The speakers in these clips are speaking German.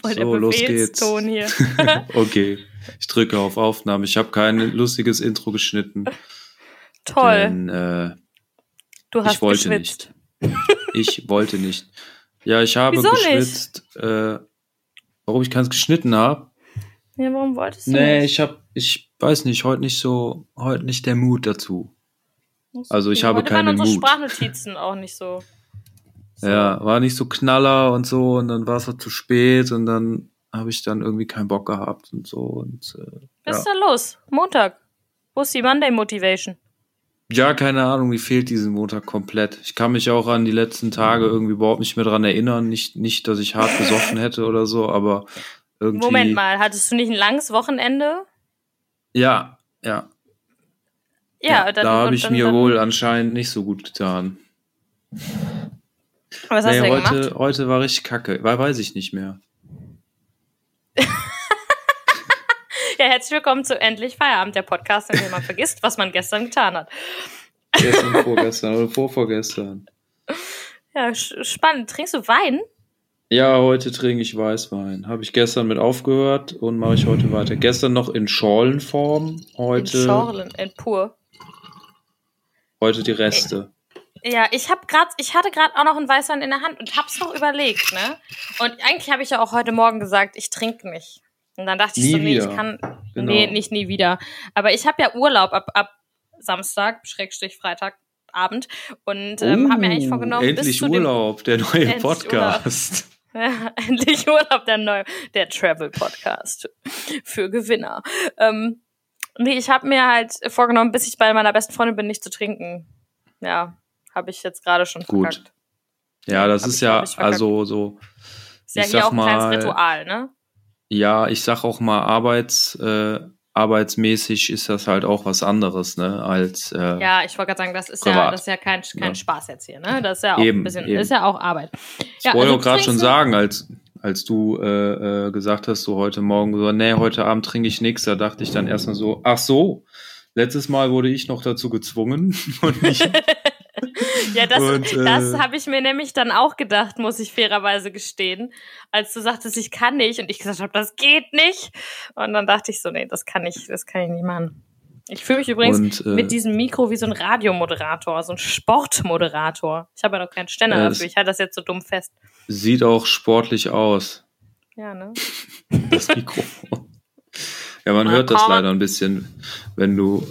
Voll So, los geht's. Hier. okay, ich drücke auf Aufnahme. Ich habe kein lustiges Intro geschnitten. Toll. Denn, äh, du hast ich wollte geschwitzt. ich wollte nicht. Ja, ich habe Wieso nicht? geschwitzt. Äh, warum ich keins geschnitten habe? Ja, warum wolltest du Nee, nicht? ich habe, ich weiß nicht, heute nicht so, heute nicht der Mut dazu. also ich habe Heute waren keinen unsere Mut. Sprachnotizen auch nicht so. So. Ja, war nicht so knaller und so und dann war es halt zu spät und dann habe ich dann irgendwie keinen Bock gehabt und so und äh, Was ja. ist da los? Montag. Wo ist die Monday Motivation? ja, keine Ahnung, mir fehlt diesen Montag komplett. Ich kann mich auch an die letzten Tage irgendwie überhaupt nicht mehr dran erinnern, nicht nicht, dass ich hart gesoffen hätte oder so, aber irgendwie Moment mal, hattest du nicht ein langes Wochenende? Ja, ja. Ja, dann, da habe ich dann, mir dann, wohl anscheinend nicht so gut getan. Was hast Nee, du denn heute, gemacht? heute war richtig kacke. War, weiß ich nicht mehr. Ja, herzlich willkommen zu Endlich Feierabend, der Podcast, in dem man vergisst, was man gestern getan hat. Gestern, vorgestern oder vorvorgestern. Ja, spannend. Trinkst du Wein? Ja, heute trinke ich Weißwein. Habe ich gestern mit aufgehört und mache ich heute weiter. Gestern noch in Schorlenform, heute, In Schorlen, in pur. heute die Reste. Ja, ich habe gerade, ich hatte gerade auch noch einen Weißwein in der Hand und hab's noch überlegt, ne? Und eigentlich habe ich ja auch heute Morgen gesagt, ich trinke nicht. Und dann dachte ich Nie so, nee, wieder. ich kann, Genau. nee, nicht nie wieder. Aber ich habe ja Urlaub ab, ab Samstag, Schrägstrich Freitagabend und ähm, habe mir eigentlich vorgenommen, bis Oh, Endlich dem Urlaub, der neue Endlich Podcast. Ja, endlich Urlaub, der neue, der Travel Podcast für Gewinner. Ähm, nee, ich habe mir halt vorgenommen, bis ich bei meiner besten Freundin bin, nicht zu trinken. Ja, habe ich jetzt gerade schon Gut. verkackt. Ja, das Hab ist ich- ja ich also so. Ist ja ich hier auch ein kleines mal- Ritual, ne? Ja, ich sag auch mal, arbeits, äh, arbeitsmäßig ist das halt auch was anderes, ne, als äh, Ja, ich wollte gerade sagen, das ist ja, Privat. das ist ja kein, kein Ja. Spaß jetzt hier, ne? Das ist ja auch Eben, ein bisschen, eben. ist ja auch Arbeit. Ich Ja, wollte also auch gerade schon sagen, als, als du äh, äh, gesagt hast, so heute Morgen, so, nee, heute Abend trinke ich nichts, da dachte ich dann erstmal so, ach so, letztes Mal wurde ich noch dazu gezwungen und nicht. Ja, das, äh, das habe ich mir nämlich dann auch gedacht, muss ich fairerweise gestehen, als du sagtest, ich kann nicht und ich gesagt habe, das geht nicht. Und dann dachte ich so, nee, das kann ich, das kann ich nicht machen. Ich fühle mich übrigens Und, äh, mit diesem Mikro wie so ein Radiomoderator, so ein Sportmoderator. Ich habe ja noch keinen Ständer Ja, dafür, das- ich halte das jetzt so dumm fest. Sieht auch sportlich aus, Ja, ne? das Mikrofon. ja, man Ja, hört das kaum- leider ein bisschen, wenn du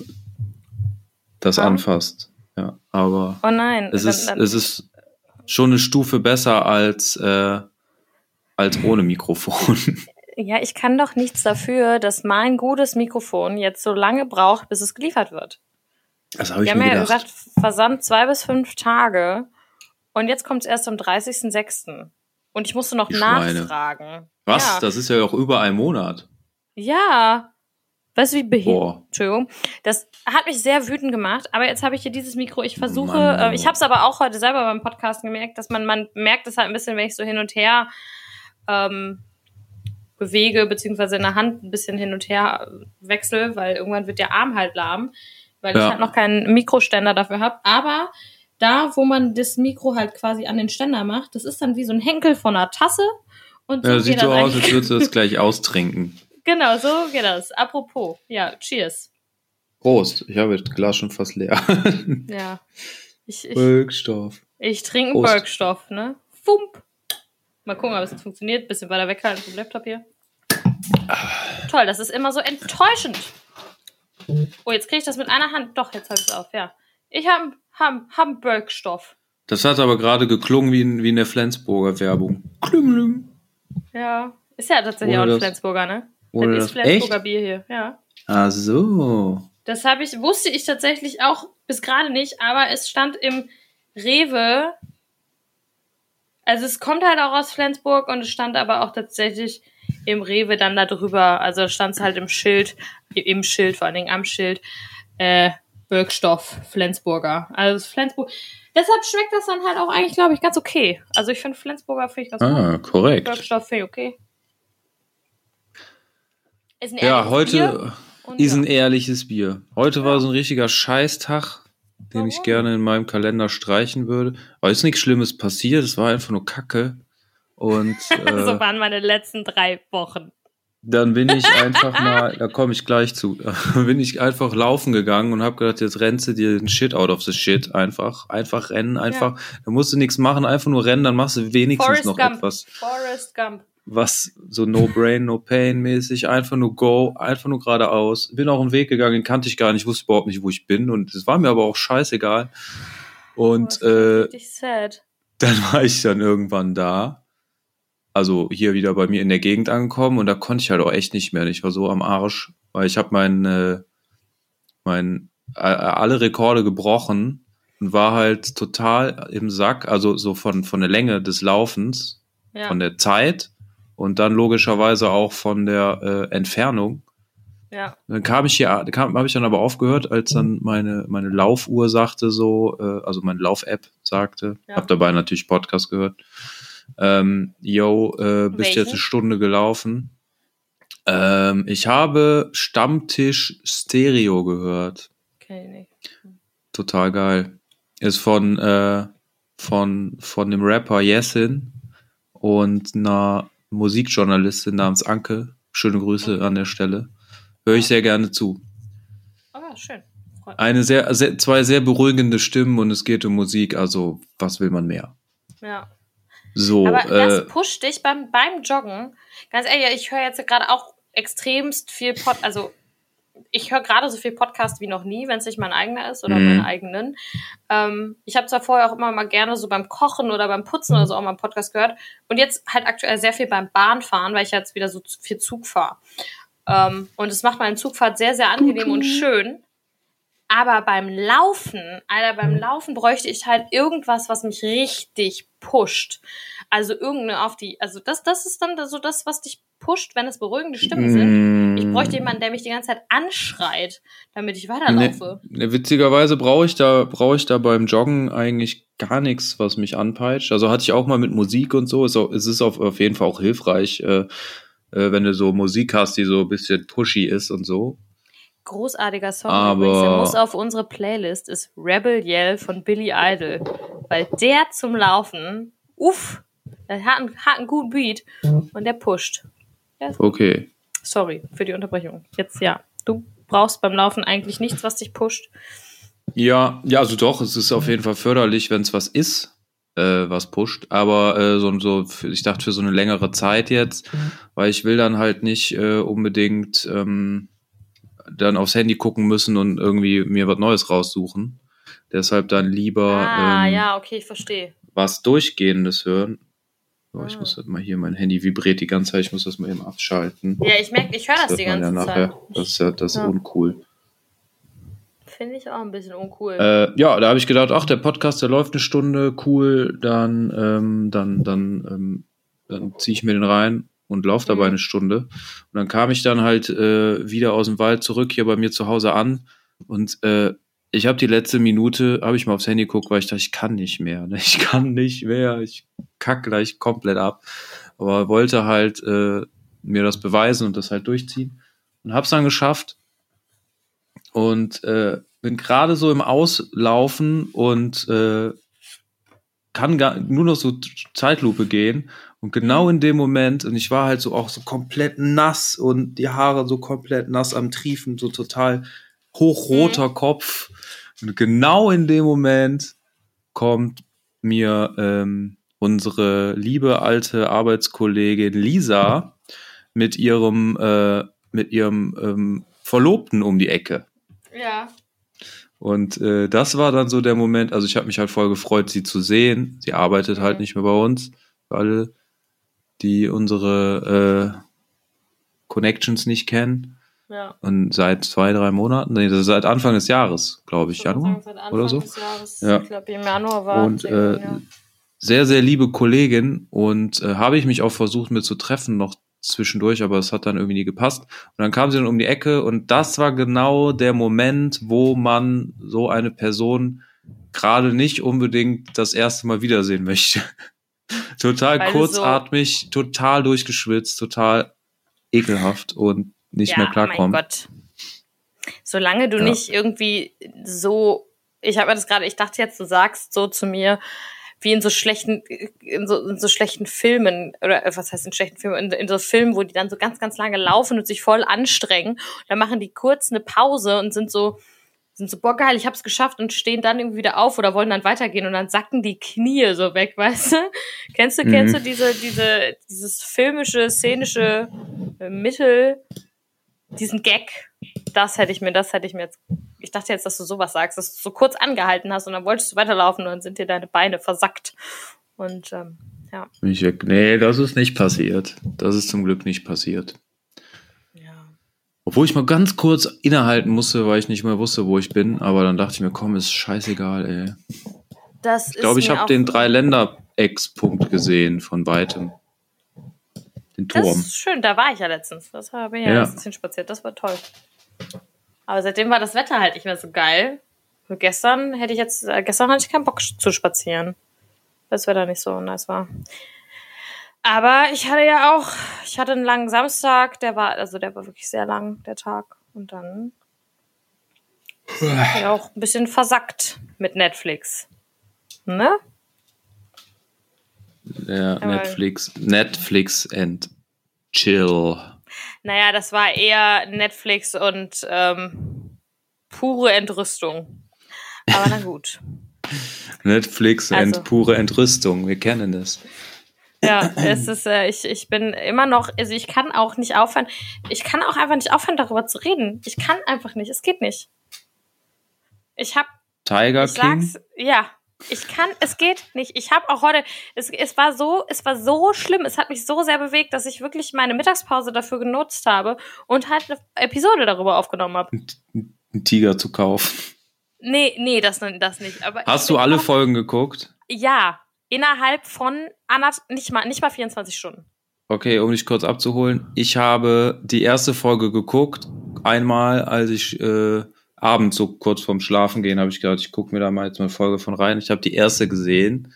das anfasst. Ja, aber Oh nein. es dann- ist, dann- es ist schon eine Stufe besser als, äh, als ohne Mikrofon. ja, ich kann doch nichts dafür, dass mein gutes Mikrofon jetzt so lange braucht, bis es geliefert wird. Das habe ich haben mir ja gedacht. gesagt, Versand zwei bis fünf Tage. Und jetzt kommt es erst am 30.06. Und ich musste noch Die Schweine. nachfragen. Was? Ja. Das ist ja auch über einen Monat. ja. Weißt du, wie behindert? Entschuldigung. Das hat mich sehr wütend gemacht. Aber jetzt habe ich hier dieses Mikro. Ich versuche, Mann, äh, ich habe es aber auch heute selber beim Podcast gemerkt, dass man, man merkt es halt ein bisschen, wenn ich so hin und her ähm, bewege, beziehungsweise in der Hand ein bisschen hin und her äh, wechsle, weil irgendwann wird der Arm halt lahm, weil ich Ja. halt noch keinen Mikroständer dafür habe. Aber da, wo man das Mikro halt quasi an den Ständer macht, das ist dann wie so ein Henkel von einer Tasse. Und so Ja, sieht so aus, als würdest du das gleich austrinken. Genau, so geht das. Apropos, ja, cheers. Prost. Ich habe das Glas schon fast leer. Ja. Ich, ich, Wirkstoff. ich trinke Prost. Bergstoff, ne? Fump. Mal gucken, ob es jetzt funktioniert. Bisschen weiter weghalten vom Laptop hier. Toll, das ist immer so enttäuschend. Oh, jetzt kriege ich das mit einer Hand. Doch, jetzt habe ich es auf, ja. Ich habe hab, hab einen Bergstoff. Das hat aber gerade geklungen wie in, wie in der Flensburger Werbung. Klüngelüm. Ja. Ist ja tatsächlich Ohne auch ein Flensburger, ne? Ohne das ist Flensburger? Bier hier, ja. Ach so. Das habe ich, wusste ich tatsächlich auch bis gerade nicht, aber es stand im Rewe. Also es kommt halt auch aus Flensburg und es stand aber auch tatsächlich im Rewe dann da drüber. Also stand es halt im Schild, im Schild, vor allen Dingen am Schild, äh, Wirkstoff Flensburger. Also Flensburg. Deshalb schmeckt das dann halt auch eigentlich, glaube ich, ganz okay. Also ich finde Flensburger finde ich ganz gut. Ah, korrekt. Wirkstoff finde ich okay. Ist ein Ja, heute Bier ist ja. ein ehrliches Bier. Heute war so ein richtiger Scheißtag, den ich Warum? gerne in meinem Kalender streichen würde. Aber ist nichts Schlimmes passiert, es war einfach nur Kacke. Und äh, so waren meine letzten drei Wochen. dann bin ich einfach mal, da komme ich gleich zu, bin ich einfach laufen gegangen und habe gedacht, jetzt rennst du dir den Shit out of the shit einfach. Einfach rennen, einfach. Da musst du nichts machen, einfach nur rennen, dann machst du wenigstens Forrest noch Gump. etwas. Forrest Gump. Was so no brain, no pain mäßig, einfach nur go, einfach nur geradeaus. Bin auch einen Weg gegangen, den kannte ich gar nicht, wusste überhaupt nicht, wo ich bin und es war mir aber auch scheißegal. Und Oh, äh, ist richtig sad. dann war ich dann irgendwann da, also hier wieder bei mir in der Gegend angekommen und da konnte ich halt auch echt nicht mehr. Ich war so am Arsch, weil ich habe mein, äh, mein äh, alle Rekorde gebrochen und war halt total im Sack, also so von von der Länge des Laufens Ja. von der Zeit und dann logischerweise auch von der äh, Entfernung. ja. Dann kam ich hier, kam, habe ich dann aber aufgehört, als dann meine meine Laufuhr sagte so, äh, also meine Lauf-App sagte, Ja. habe dabei natürlich Podcast gehört. Ähm, yo, äh, bist Welchen? jetzt eine Stunde gelaufen. Ähm, ich habe Stammtisch Stereo gehört. Okay, nicht. Total geil. Ist von, äh, von, von dem Rapper Yesin und einer Musikjournalistin namens Anke. Schöne Grüße an der Stelle. Höre ich sehr gerne zu. Aber schön. Eine sehr, sehr, zwei sehr beruhigende Stimmen und es geht um Musik, also was will man mehr? Ja. So, Aber äh, das pusht dich beim, beim Joggen. Ganz ehrlich, ich höre jetzt gerade auch extremst viel Pod, also ich höre gerade so viel Podcast wie noch nie, wenn es nicht mein eigener ist oder Mhm. meine eigenen. Ähm, ich habe zwar vorher auch immer mal gerne so beim Kochen oder beim Putzen oder so auch mal einen Podcast gehört und jetzt halt aktuell sehr viel beim Bahnfahren, weil ich jetzt wieder so viel Zug fahre. Ähm, und es macht meine Zugfahrt sehr, sehr angenehm und schön. Aber beim Laufen, Alter, beim Laufen bräuchte ich halt irgendwas, was mich richtig pusht. Also irgendeine auf die, also das, das ist dann so das, was dich pusht, wenn es beruhigende Stimmen sind. mm, Ich bräuchte jemanden, der mich die ganze Zeit anschreit, damit ich weiterlaufe. Ne, witzigerweise brauche ich da brauche ich da beim Joggen eigentlich gar nichts, was mich anpeitscht. Also hatte ich auch mal mit Musik und so. Ist auch, es ist auf, auf jeden Fall auch hilfreich, äh, äh, wenn du so Musik hast, die so ein bisschen pushy ist und so. Großartiger Song Aber- übrigens, der muss auf unsere Playlist, ist Rebel Yell von Billy Idol. Weil der zum Laufen, uff, der hat einen, hat einen guten Beat und der pusht. Okay. Sorry für die Unterbrechung. Jetzt ja. Du brauchst beim Laufen eigentlich nichts, was dich pusht. Ja, ja, also doch, es ist auf jeden Fall förderlich, wenn es was ist, äh, was pusht. Aber äh, so, so ich dachte für so eine längere Zeit jetzt, weil ich will dann halt nicht äh, unbedingt ähm, dann aufs Handy gucken müssen und irgendwie mir was Neues raussuchen. Deshalb dann lieber ah, ähm, ja, okay, ich verstehe. was Durchgehendes hören. So, ich Ah. muss das mal hier, mein Handy vibriert die ganze Zeit, ich muss das mal eben abschalten. Ja, ich merke, ich höre das, hört die ganze ja nachher. Zeit. Das ist ja das Ja. uncool. Finde ich auch ein bisschen uncool. Äh, ja, da habe ich gedacht, ach, der Podcast, der läuft eine Stunde, cool, dann, ähm, dann, dann, ähm, dann ziehe ich mir den rein und laufe dabei Mhm. eine Stunde. Und dann kam ich dann halt äh, wieder aus dem Wald zurück hier bei mir zu Hause an und äh, ich habe die letzte Minute, habe ich mal aufs Handy geguckt, weil ich dachte, ich kann nicht mehr. Ne? Ich kann nicht mehr, ich kack gleich komplett ab. Aber wollte halt äh, mir das beweisen und das halt durchziehen. Und hab's dann geschafft. Und äh, bin gerade so im Auslaufen und äh, kann gar, nur noch so Zeitlupe gehen. Und genau in dem Moment, und ich war halt so auch so komplett nass und die Haare so komplett nass am Triefen, so total hochroter Kopf. Und genau in dem Moment kommt mir ähm, unsere liebe alte Arbeitskollegin Lisa mit ihrem, äh, mit ihrem ähm, Verlobten um die Ecke. ja. Und äh, das war dann so der Moment, also ich habe mich halt voll gefreut, sie zu sehen. Sie arbeitet halt Mhm. nicht mehr bei uns, für alle, die unsere äh, Connections nicht kennen. Ja. Und seit zwei, drei Monaten, nee, das ist seit Anfang des Jahres, glaube ich, Januar sagen, oder so. Anfang des Jahres, Ja. Ich glaube, im Januar war Und äh, ja. sehr, sehr liebe Kollegin und äh, habe ich mich auch versucht mit zu treffen noch zwischendurch, aber es hat dann irgendwie nie gepasst. Und dann kam sie dann um die Ecke und das war genau der Moment, wo man so eine Person gerade nicht unbedingt das erste Mal wiedersehen möchte. Total Weil kurzatmig, total durchgeschwitzt, total ekelhaft und nicht ja, mehr klarkommen. mein Gott. Solange du Ja. nicht irgendwie so, ich habe mir das gerade, ich dachte jetzt, du sagst so zu mir, wie in so schlechten, in so, in so schlechten Filmen, oder äh, was heißt in schlechten Filmen, in, in so Filmen, wo die dann so ganz, ganz lange laufen und sich voll anstrengen. Dann machen die kurz eine Pause und sind so, sind so, boah geil, ich hab's geschafft und stehen dann irgendwie wieder auf oder wollen dann weitergehen und dann sacken die Knie so weg, weißt du? Kennst du, mhm. kennst du diese, diese, dieses filmische, szenische äh, Mittel, diesen Gag? Das hätte ich mir, das hätte ich mir jetzt, ich dachte jetzt, dass du sowas sagst, dass du so kurz angehalten hast und dann wolltest du weiterlaufen und dann sind dir deine Beine versackt. Und, ähm, ja. Ich, nee, das ist nicht passiert. Das ist zum Glück nicht passiert. Obwohl ich mal ganz kurz innehalten musste, weil ich nicht mehr wusste, wo ich bin. Aber dann dachte ich mir, komm, ist scheißegal, ey. Das ich glaube, ich habe den Drei-Länder-Ex-Punkt gesehen von weitem. Den Turm. Das ist schön, da war ich ja letztens. Das habe ich ja, ja. letztens hinspaziert. Das war toll. Aber seitdem war das Wetter halt nicht mehr so geil. Und gestern hätte ich jetzt, äh, gestern hatte ich keinen Bock zu spazieren. Das Wetter nicht so nice war. Aber ich hatte ja auch, ich hatte einen langen Samstag, der war, also der war wirklich sehr lang, der Tag. Und dann ja auch ein bisschen versackt mit Netflix. Ne? Ja, Aber Netflix, Netflix and chill. Naja, das war eher Netflix und ähm, pure Entrüstung. Aber na gut. Netflix also. and pure Entrüstung, wir kennen das. Ja, es ist, äh, ich, ich bin immer noch, also ich kann auch nicht aufhören, ich kann auch einfach nicht aufhören, darüber zu reden. Ich kann einfach nicht, es geht nicht. Ich hab. Tiger ich King? Sag's, ja, ich kann, es geht nicht. Ich habe auch heute, es, es war so, es war so schlimm, es hat mich so sehr bewegt, dass ich wirklich meine Mittagspause dafür genutzt habe und halt eine Episode darüber aufgenommen habe. Einen Tiger zu kaufen. Nee, nee, das, das nicht. Aber Hast du alle Folgen geguckt? Ja, innerhalb von nicht mal, nicht mal 24 Stunden. Okay, um dich kurz abzuholen. Ich habe die erste Folge geguckt. Einmal, als ich äh, abends so kurz vorm Schlafen gehen, habe ich gedacht, ich gucke mir da mal jetzt mal eine Folge von rein. Ich habe die erste gesehen.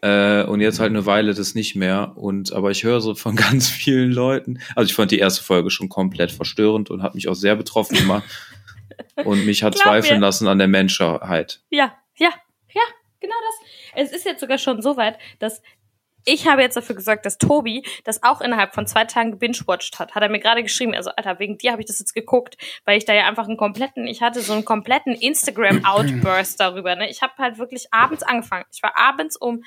Äh, und jetzt halt eine Weile das nicht mehr. Und aber ich höre so von ganz vielen Leuten. Also ich fand die erste Folge schon komplett verstörend und hat mich auch sehr betroffen gemacht. und mich hat zweifeln mir. lassen an der Menschheit. Ja, ja, ja, genau das. Es ist jetzt sogar schon so weit, dass ich habe jetzt dafür gesorgt, dass Tobi das auch innerhalb von zwei Tagen gebingewatcht hat. Hat er mir gerade geschrieben, also Alter, wegen dir habe ich das jetzt geguckt, weil ich da ja einfach einen kompletten, ich hatte so einen kompletten Instagram-Outburst darüber. Ne? Ich habe halt wirklich abends angefangen. Ich war abends um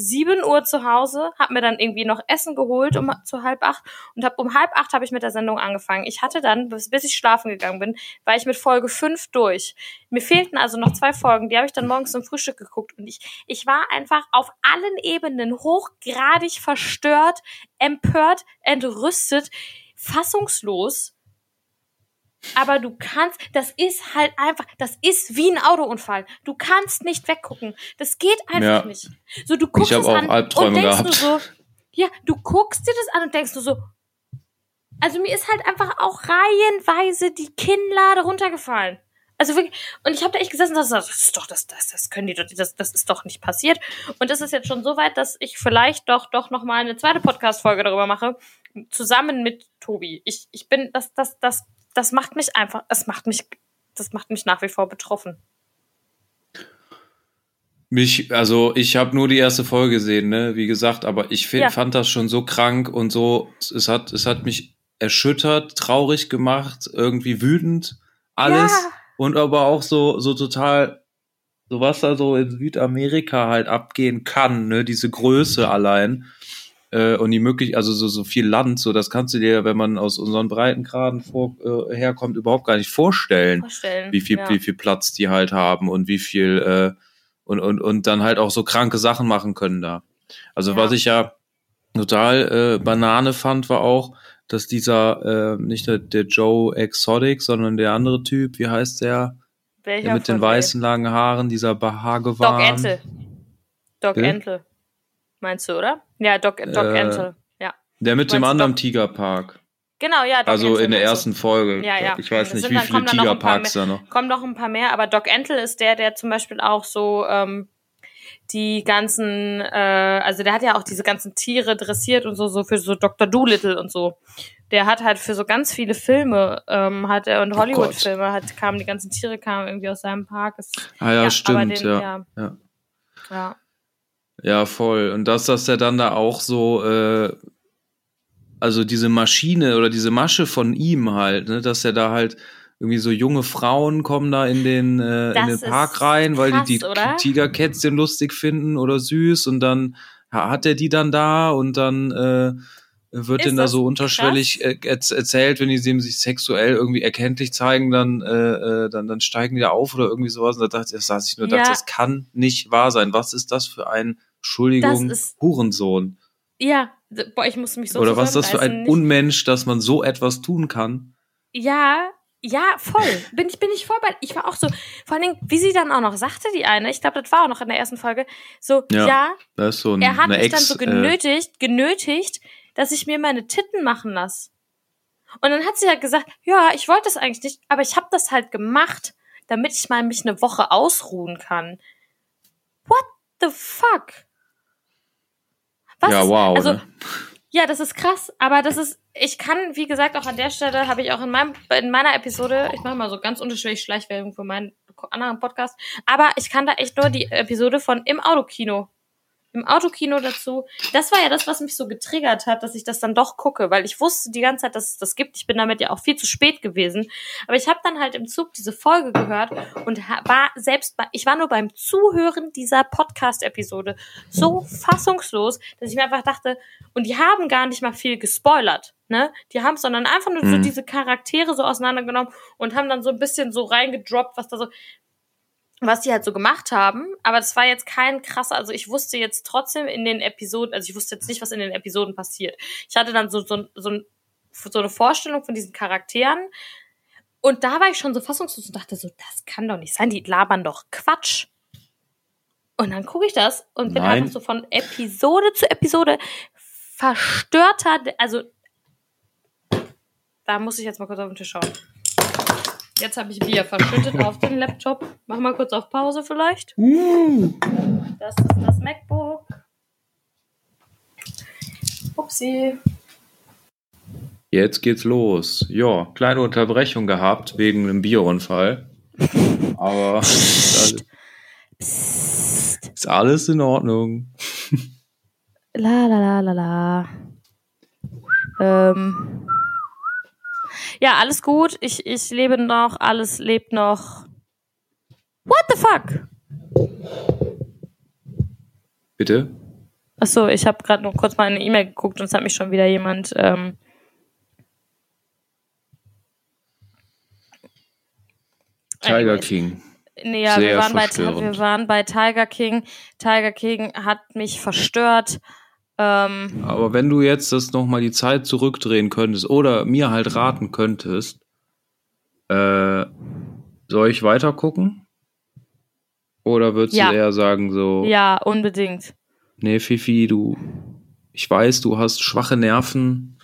7 Uhr zu Hause, habe mir dann irgendwie noch Essen geholt um zu halb acht und hab, um halb acht habe ich mit der Sendung angefangen. Ich hatte dann, bis, bis ich schlafen gegangen bin, war ich mit Folge fünf durch. Mir fehlten also noch zwei Folgen, die habe ich dann morgens zum Frühstück geguckt und ich, ich war einfach auf allen Ebenen hochgradig verstört, empört, entrüstet, fassungslos aber du kannst, das ist halt einfach, das ist wie ein Autounfall. Du kannst nicht weggucken. Das geht einfach ja. nicht. So, du guckst es an und denkst gehabt. du so, ja, du guckst dir das an und denkst du so, also mir ist halt einfach auch reihenweise die Kinnlade runtergefallen. Also wirklich, und ich habe da echt gesessen und dachte, das ist doch, das, das, das können die doch, das, das ist doch nicht passiert. Und es ist jetzt schon so weit, dass ich vielleicht doch, doch noch mal eine zweite Podcast-Folge darüber mache, zusammen mit Tobi. Ich, ich bin, das, das, das das macht mich einfach, es macht mich, das macht mich nach wie vor betroffen. Mich, also ich habe nur die erste Folge gesehen, ne, wie gesagt, aber ich find, ja. fand das schon so krank und so, es hat, es hat mich erschüttert, traurig gemacht, irgendwie wütend, alles ja. und aber auch so, so total, so was da so in Südamerika halt abgehen kann, ne, diese Größe allein äh, und die möglich, also so, so viel Land, so das kannst du dir, wenn man aus unseren Breitengraden vor, äh, herkommt, überhaupt gar nicht vorstellen, vorstellen wie viel, ja. wie viel Platz die halt haben und wie viel äh, und, und, und dann halt auch so kranke Sachen machen können da. Also ja. was ich ja total äh, Banane fand, war auch, dass dieser, äh, nicht der, der Joe Exotic, sondern der andere Typ, wie heißt der? Welcher der mit den weißen langen Haaren, dieser Bahagewan. Doc Entel. Doc Entel. Meinst du, oder? Ja, Doc, Doc äh, Entel. Ja. Der mit dem anderen Doc? Tigerpark. Genau, ja. Doc also Entel in der ersten. Folge. Ja, ja. Ich weiß nicht, wie viele Tigerparks da noch. Kommen noch ein paar mehr, aber Doc Entel ist der, der zum Beispiel auch so ähm, die ganzen, äh, also der hat ja auch diese ganzen Tiere dressiert und so, so für so Dr. Doolittle und so. Der hat halt für so ganz viele Filme, ähm, hat er und oh Hollywood-Filme, hat kamen die ganzen Tiere kamen irgendwie aus seinem Park. Das, ah ja, ja stimmt, den, ja. ja. ja. Ja, voll. Und dass das ja dann da auch so, äh, also diese Maschine oder diese Masche von ihm halt, ne, dass er da halt irgendwie so junge Frauen kommen da in den, äh, in Das den Park rein, weil krass, die die oder? Tigerkätzchen lustig finden oder süß und dann ha- hat er die dann da und dann äh, wird Ist denen da das so unterschwellig erz- erzählt, wenn die sich sexuell irgendwie erkenntlich zeigen, dann, äh, äh, dann, dann steigen die da auf oder irgendwie sowas. Und da dachte ich, saß ich nur, Ja. dachte, das kann nicht wahr sein. Was ist das für ein, Entschuldigung, Das ist- Hurensohn? Ja, boah, ich musste mich so oder was ist das für ein nicht- Unmensch, dass man so etwas tun kann? Ja, ja, voll. Bin ich, bin ich voll bei. Ich war auch so, vor allen Dingen, wie sie dann auch noch sagte, die eine, ich glaube, das war auch noch in der ersten Folge, so, Ja, ja, Das ist so ein, er hat mich Ex, dann so äh, genötigt, genötigt, dass ich mir meine Titten machen lasse. Und dann hat sie halt gesagt, ja, ich wollte das eigentlich nicht, aber ich habe das halt gemacht, damit ich mal mich eine Woche ausruhen kann. What the fuck? Was ja, ist- wow. Also, ne? ja, das ist krass, aber das ist, ich kann, wie gesagt, auch an der Stelle habe ich auch in meinem, in meiner Episode, ich mache mal so ganz unterschiedlich Schleichwerbung für meinen anderen Podcast, aber ich kann da echt nur die Episode von im Autokino. Im Autokino dazu. Das war ja das, was mich so getriggert hat, dass ich das dann doch gucke, weil ich wusste die ganze Zeit, dass es das gibt. Ich bin damit ja auch viel zu spät gewesen. Aber ich habe dann halt im Zug diese Folge gehört und war selbst bei, ich war nur beim Zuhören dieser Podcast-Episode so fassungslos, dass ich mir einfach dachte, und die haben gar nicht mal viel gespoilert, ne? Die haben sondern einfach nur so Mhm. diese Charaktere so auseinandergenommen und haben dann so ein bisschen so reingedroppt, was da so, was die halt so gemacht haben. Aber das war jetzt kein krasser, also ich wusste jetzt trotzdem in den Episoden, also ich wusste jetzt nicht, was in den Episoden passiert. Ich hatte dann so, so, so, ein, so eine Vorstellung von diesen Charakteren. Und da war ich schon so fassungslos und dachte so, das kann doch nicht sein, die labern doch Quatsch. Und dann gucke ich das und bin Nein. einfach so von Episode zu Episode verstörter, also da muss ich jetzt mal kurz auf den Tisch schauen. Jetzt habe ich Bier verschüttet auf den Laptop. Mach mal kurz auf Pause vielleicht. Das ist das MacBook. Upsi. Jetzt geht's los. Ja, kleine Unterbrechung gehabt wegen einem Bierunfall. Aber ist alles in Ordnung. La la la la la. Ähm. Ja, alles gut. Ich, ich lebe noch, alles lebt noch. What the fuck? Bitte? Achso, ich habe gerade noch kurz mal eine E-Mail geguckt und es hat mich schon wieder jemand. Ähm, Tiger. King. Nee, ja, wir waren, bei, wir waren bei Tiger King. Tiger King hat mich verstört. Ähm, Aber wenn du jetzt das nochmal die Zeit zurückdrehen könntest oder mir halt raten könntest, äh, soll ich weiter gucken? Oder würdest Ja. du eher sagen so, ja, unbedingt. nee, Fifi, du, ich weiß, du hast schwache Nerven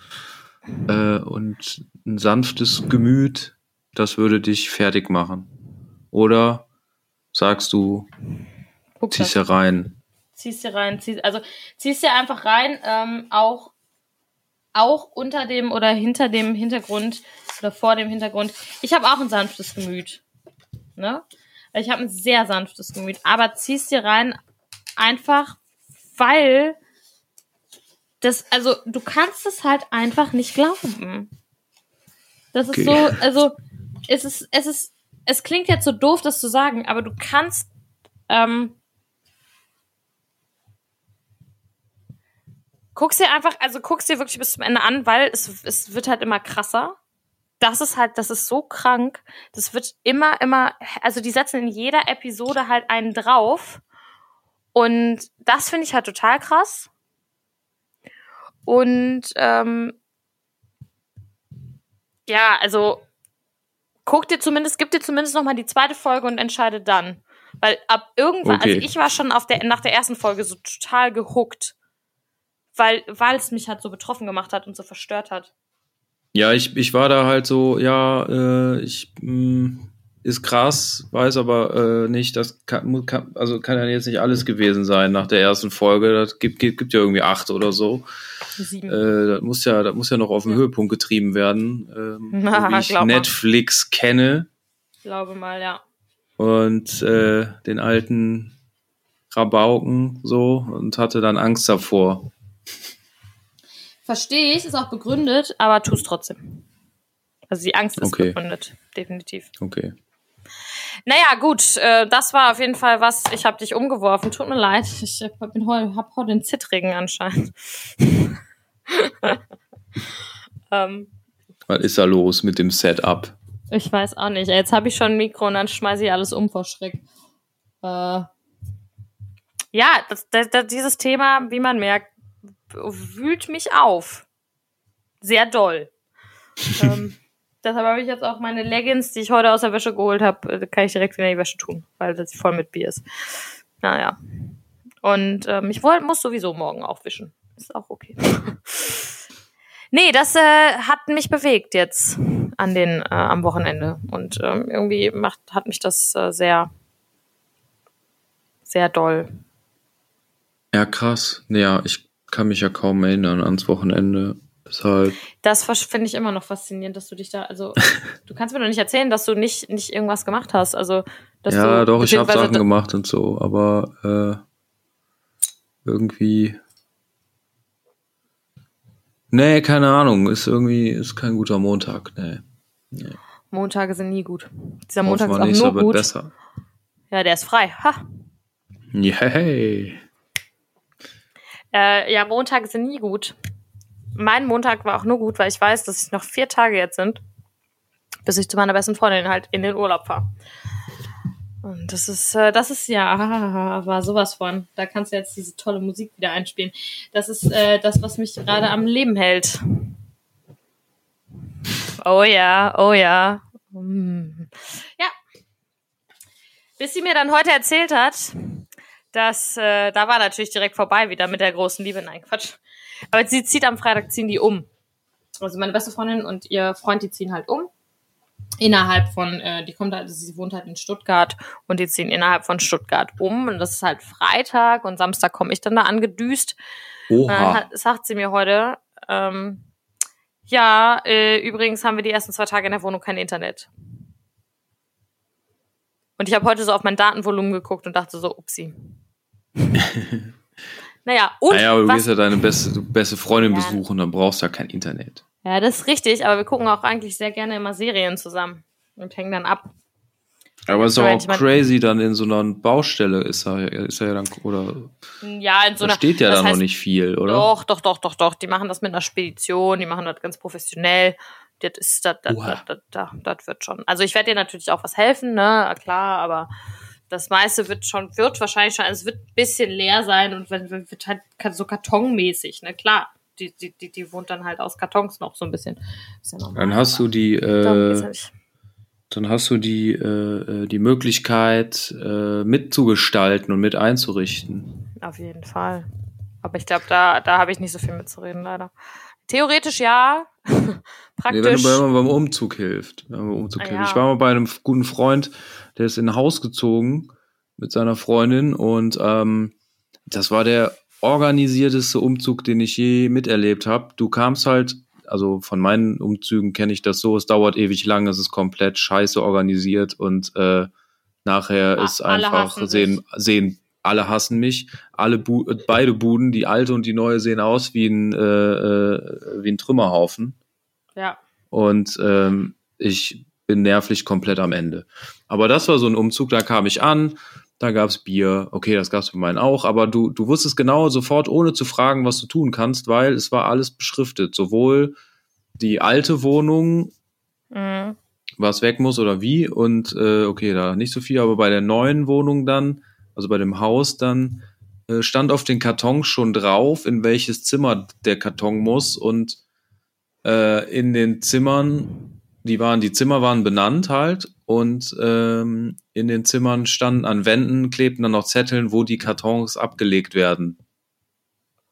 äh, und ein sanftes Gemüt, das würde dich fertig machen. Oder sagst du, Guck das. ziehst hier rein? Ziehst dir rein, ziehst, also ziehst dir einfach rein, ähm, auch, auch unter dem oder hinter dem Hintergrund oder vor dem Hintergrund. Ich habe auch ein sanftes Gemüt. Ne? Ich habe ein sehr sanftes Gemüt, aber ziehst dir rein einfach, weil das, also du kannst es halt einfach nicht glauben. Das ist Okay. so, also es ist, es ist, es klingt jetzt so doof, das zu sagen, aber du kannst, ähm, guck's dir einfach, also guck's dir wirklich bis zum Ende an, weil es, es wird halt immer krasser. Das ist halt, das ist so krank. Das wird immer, immer, also die setzen in jeder Episode halt einen drauf. Und das finde ich halt total krass. Und ähm, ja, also guck dir zumindest, gib dir zumindest noch mal die zweite Folge und entscheide dann. Weil ab irgendwann, Okay. also ich war schon auf der, nach der ersten Folge so total gehuckt. Weil, weil es mich halt so betroffen gemacht hat und so verstört hat. Ja, ich, ich war da halt so, ja, äh, ich mh, ist krass, weiß aber äh, nicht, das kann, kann, also kann ja jetzt nicht alles gewesen sein nach der ersten Folge. Das gibt, gibt, gibt ja irgendwie acht oder so. Sieben. Äh, das muss ja, das muss ja noch auf den Ja. Höhepunkt getrieben werden, ähm, Na, wie ich glaub mal. Netflix kenne glaube mal, ja. und äh, den alten Rabauken so und hatte dann Angst davor. Verstehe ich, ist auch begründet, aber tu es trotzdem. Also die Angst ist Okay. begründet, definitiv. Okay. Naja, gut, äh, das war auf jeden Fall was. Ich habe dich umgeworfen. Tut mir leid. Ich äh, bin heu, hab heute den Zittrigen anscheinend. ähm, Was ist da los mit dem Setup? ich weiß auch nicht. Jetzt habe ich schon ein Mikro und dann schmeiße ich alles um vor Schreck. Äh, ja, das, das, das, dieses Thema, wie man merkt, wühlt mich auf. Sehr doll. ähm, deshalb habe ich jetzt auch meine Leggings, die ich heute aus der Wäsche geholt habe, äh, kann ich direkt wieder in die Wäsche tun, weil das voll mit Bier ist. Naja. Und ähm, ich wollt, muss sowieso morgen aufwischen. Ist auch okay. nee, das äh, hat mich bewegt jetzt an den äh, am Wochenende. Und ähm, irgendwie macht, hat mich das äh, sehr, sehr doll. Ja, krass. Ja, ich kann mich ja kaum erinnern ans Wochenende. Deshalb. Das finde ich immer noch faszinierend, dass du dich da, also du kannst mir doch nicht erzählen, dass du nicht, nicht irgendwas gemacht hast. Also, Ja, du, doch, ich habe Sachen gemacht und so, aber äh, irgendwie. Nee, keine Ahnung. Ist irgendwie, ist kein guter Montag. Nee. Montage sind nie gut. Dieser Montag ist auch nur gut. besser. Ja, der ist frei. Ha. Yay. Äh, ja, Montage sind nie gut. Mein Montag war auch nur gut, weil ich weiß, dass es noch vier Tage jetzt sind, bis ich zu meiner besten Freundin halt in den Urlaub fahre. Und das ist, äh, das ist ja, war sowas von. Da kannst du jetzt diese tolle Musik wieder einspielen. Das ist äh, das, was mich gerade am Leben hält. Oh ja, oh ja. Mm. Ja. Bis sie mir dann heute erzählt hat, dass, äh, da war natürlich direkt vorbei wieder mit der großen Liebe. Nein, Quatsch. Aber sie zieht am Freitag, ziehen die um. Also meine beste Freundin und ihr Freund, die ziehen halt um. Innerhalb von, äh, die kommt halt, also sie wohnt halt in Stuttgart und die ziehen innerhalb von Stuttgart um. Und das ist halt Freitag und Samstag komme ich dann da angedüst. Und dann Oha. hat, sagt sie mir heute, ähm, ja, äh, übrigens haben wir die ersten zwei Tage in der Wohnung kein Internet. Und ich habe heute so auf mein Datenvolumen geguckt und dachte so, upsi. naja, und naja, aber du gehst ja deine beste, beste Freundin Ja. besuchen, dann brauchst du ja kein Internet. ja, das ist richtig, aber wir gucken auch eigentlich sehr gerne immer Serien zusammen und hängen dann ab. Aber es ist auch crazy, dann in so einer Baustelle ist er, ist er ja dann, oder Ja, in so da einer, steht ja da noch nicht viel, oder? Doch, doch, doch, doch, doch. Die machen das mit einer Spedition, die machen das ganz professionell. Das ist, das, das, das, das, das, das wird schon. Also ich werde dir natürlich auch was helfen, ne, klar, aber das meiste wird schon, wird wahrscheinlich schon, also es wird ein bisschen leer sein und wird halt so kartonmäßig, ne, klar. Die, die, die, die wohnt dann halt aus Kartons noch so ein bisschen. Ja normal. Dann hast du die, äh, dann hast du die, äh, äh, die Möglichkeit, äh, mitzugestalten und mit einzurichten. Auf jeden Fall. Aber ich glaube, da, da habe ich nicht so viel mitzureden, leider. Theoretisch ja. Nee, wenn Praktisch. du bei- beim Umzug hilft. Wenn man beim Umzug Ah, hilft. ja. Ich war mal bei einem guten Freund, der ist in ein Haus gezogen mit seiner Freundin und ähm, das war der organisierteste Umzug, den ich je miterlebt habe. Du kamst halt, also von meinen Umzügen kenne ich das so, es dauert ewig lang, es ist komplett scheiße organisiert und äh, nachher Ah, ist einfach sehen, sehen alle hassen mich. Alle Bu äh, beide Buden, die alte und die neue, sehen aus wie ein, äh, äh, wie ein Trümmerhaufen ja. und ähm, ich bin nervlich komplett am Ende. Aber das war so ein Umzug, da kam ich an, da gab's Bier, okay, das gab's bei meinen auch, aber du, du wusstest genau sofort, ohne zu fragen, was du tun kannst, weil es war alles beschriftet. Sowohl die alte Wohnung, Mhm. was weg muss oder wie, und äh, okay, da nicht so viel, aber bei der neuen Wohnung dann, also bei dem Haus dann, äh, stand auf den Kartons schon drauf, in welches Zimmer der Karton muss und äh, in den Zimmern, die waren, die Zimmer waren benannt halt und ähm, in den Zimmern standen an Wänden, klebten dann noch Zetteln, wo die Kartons abgelegt werden.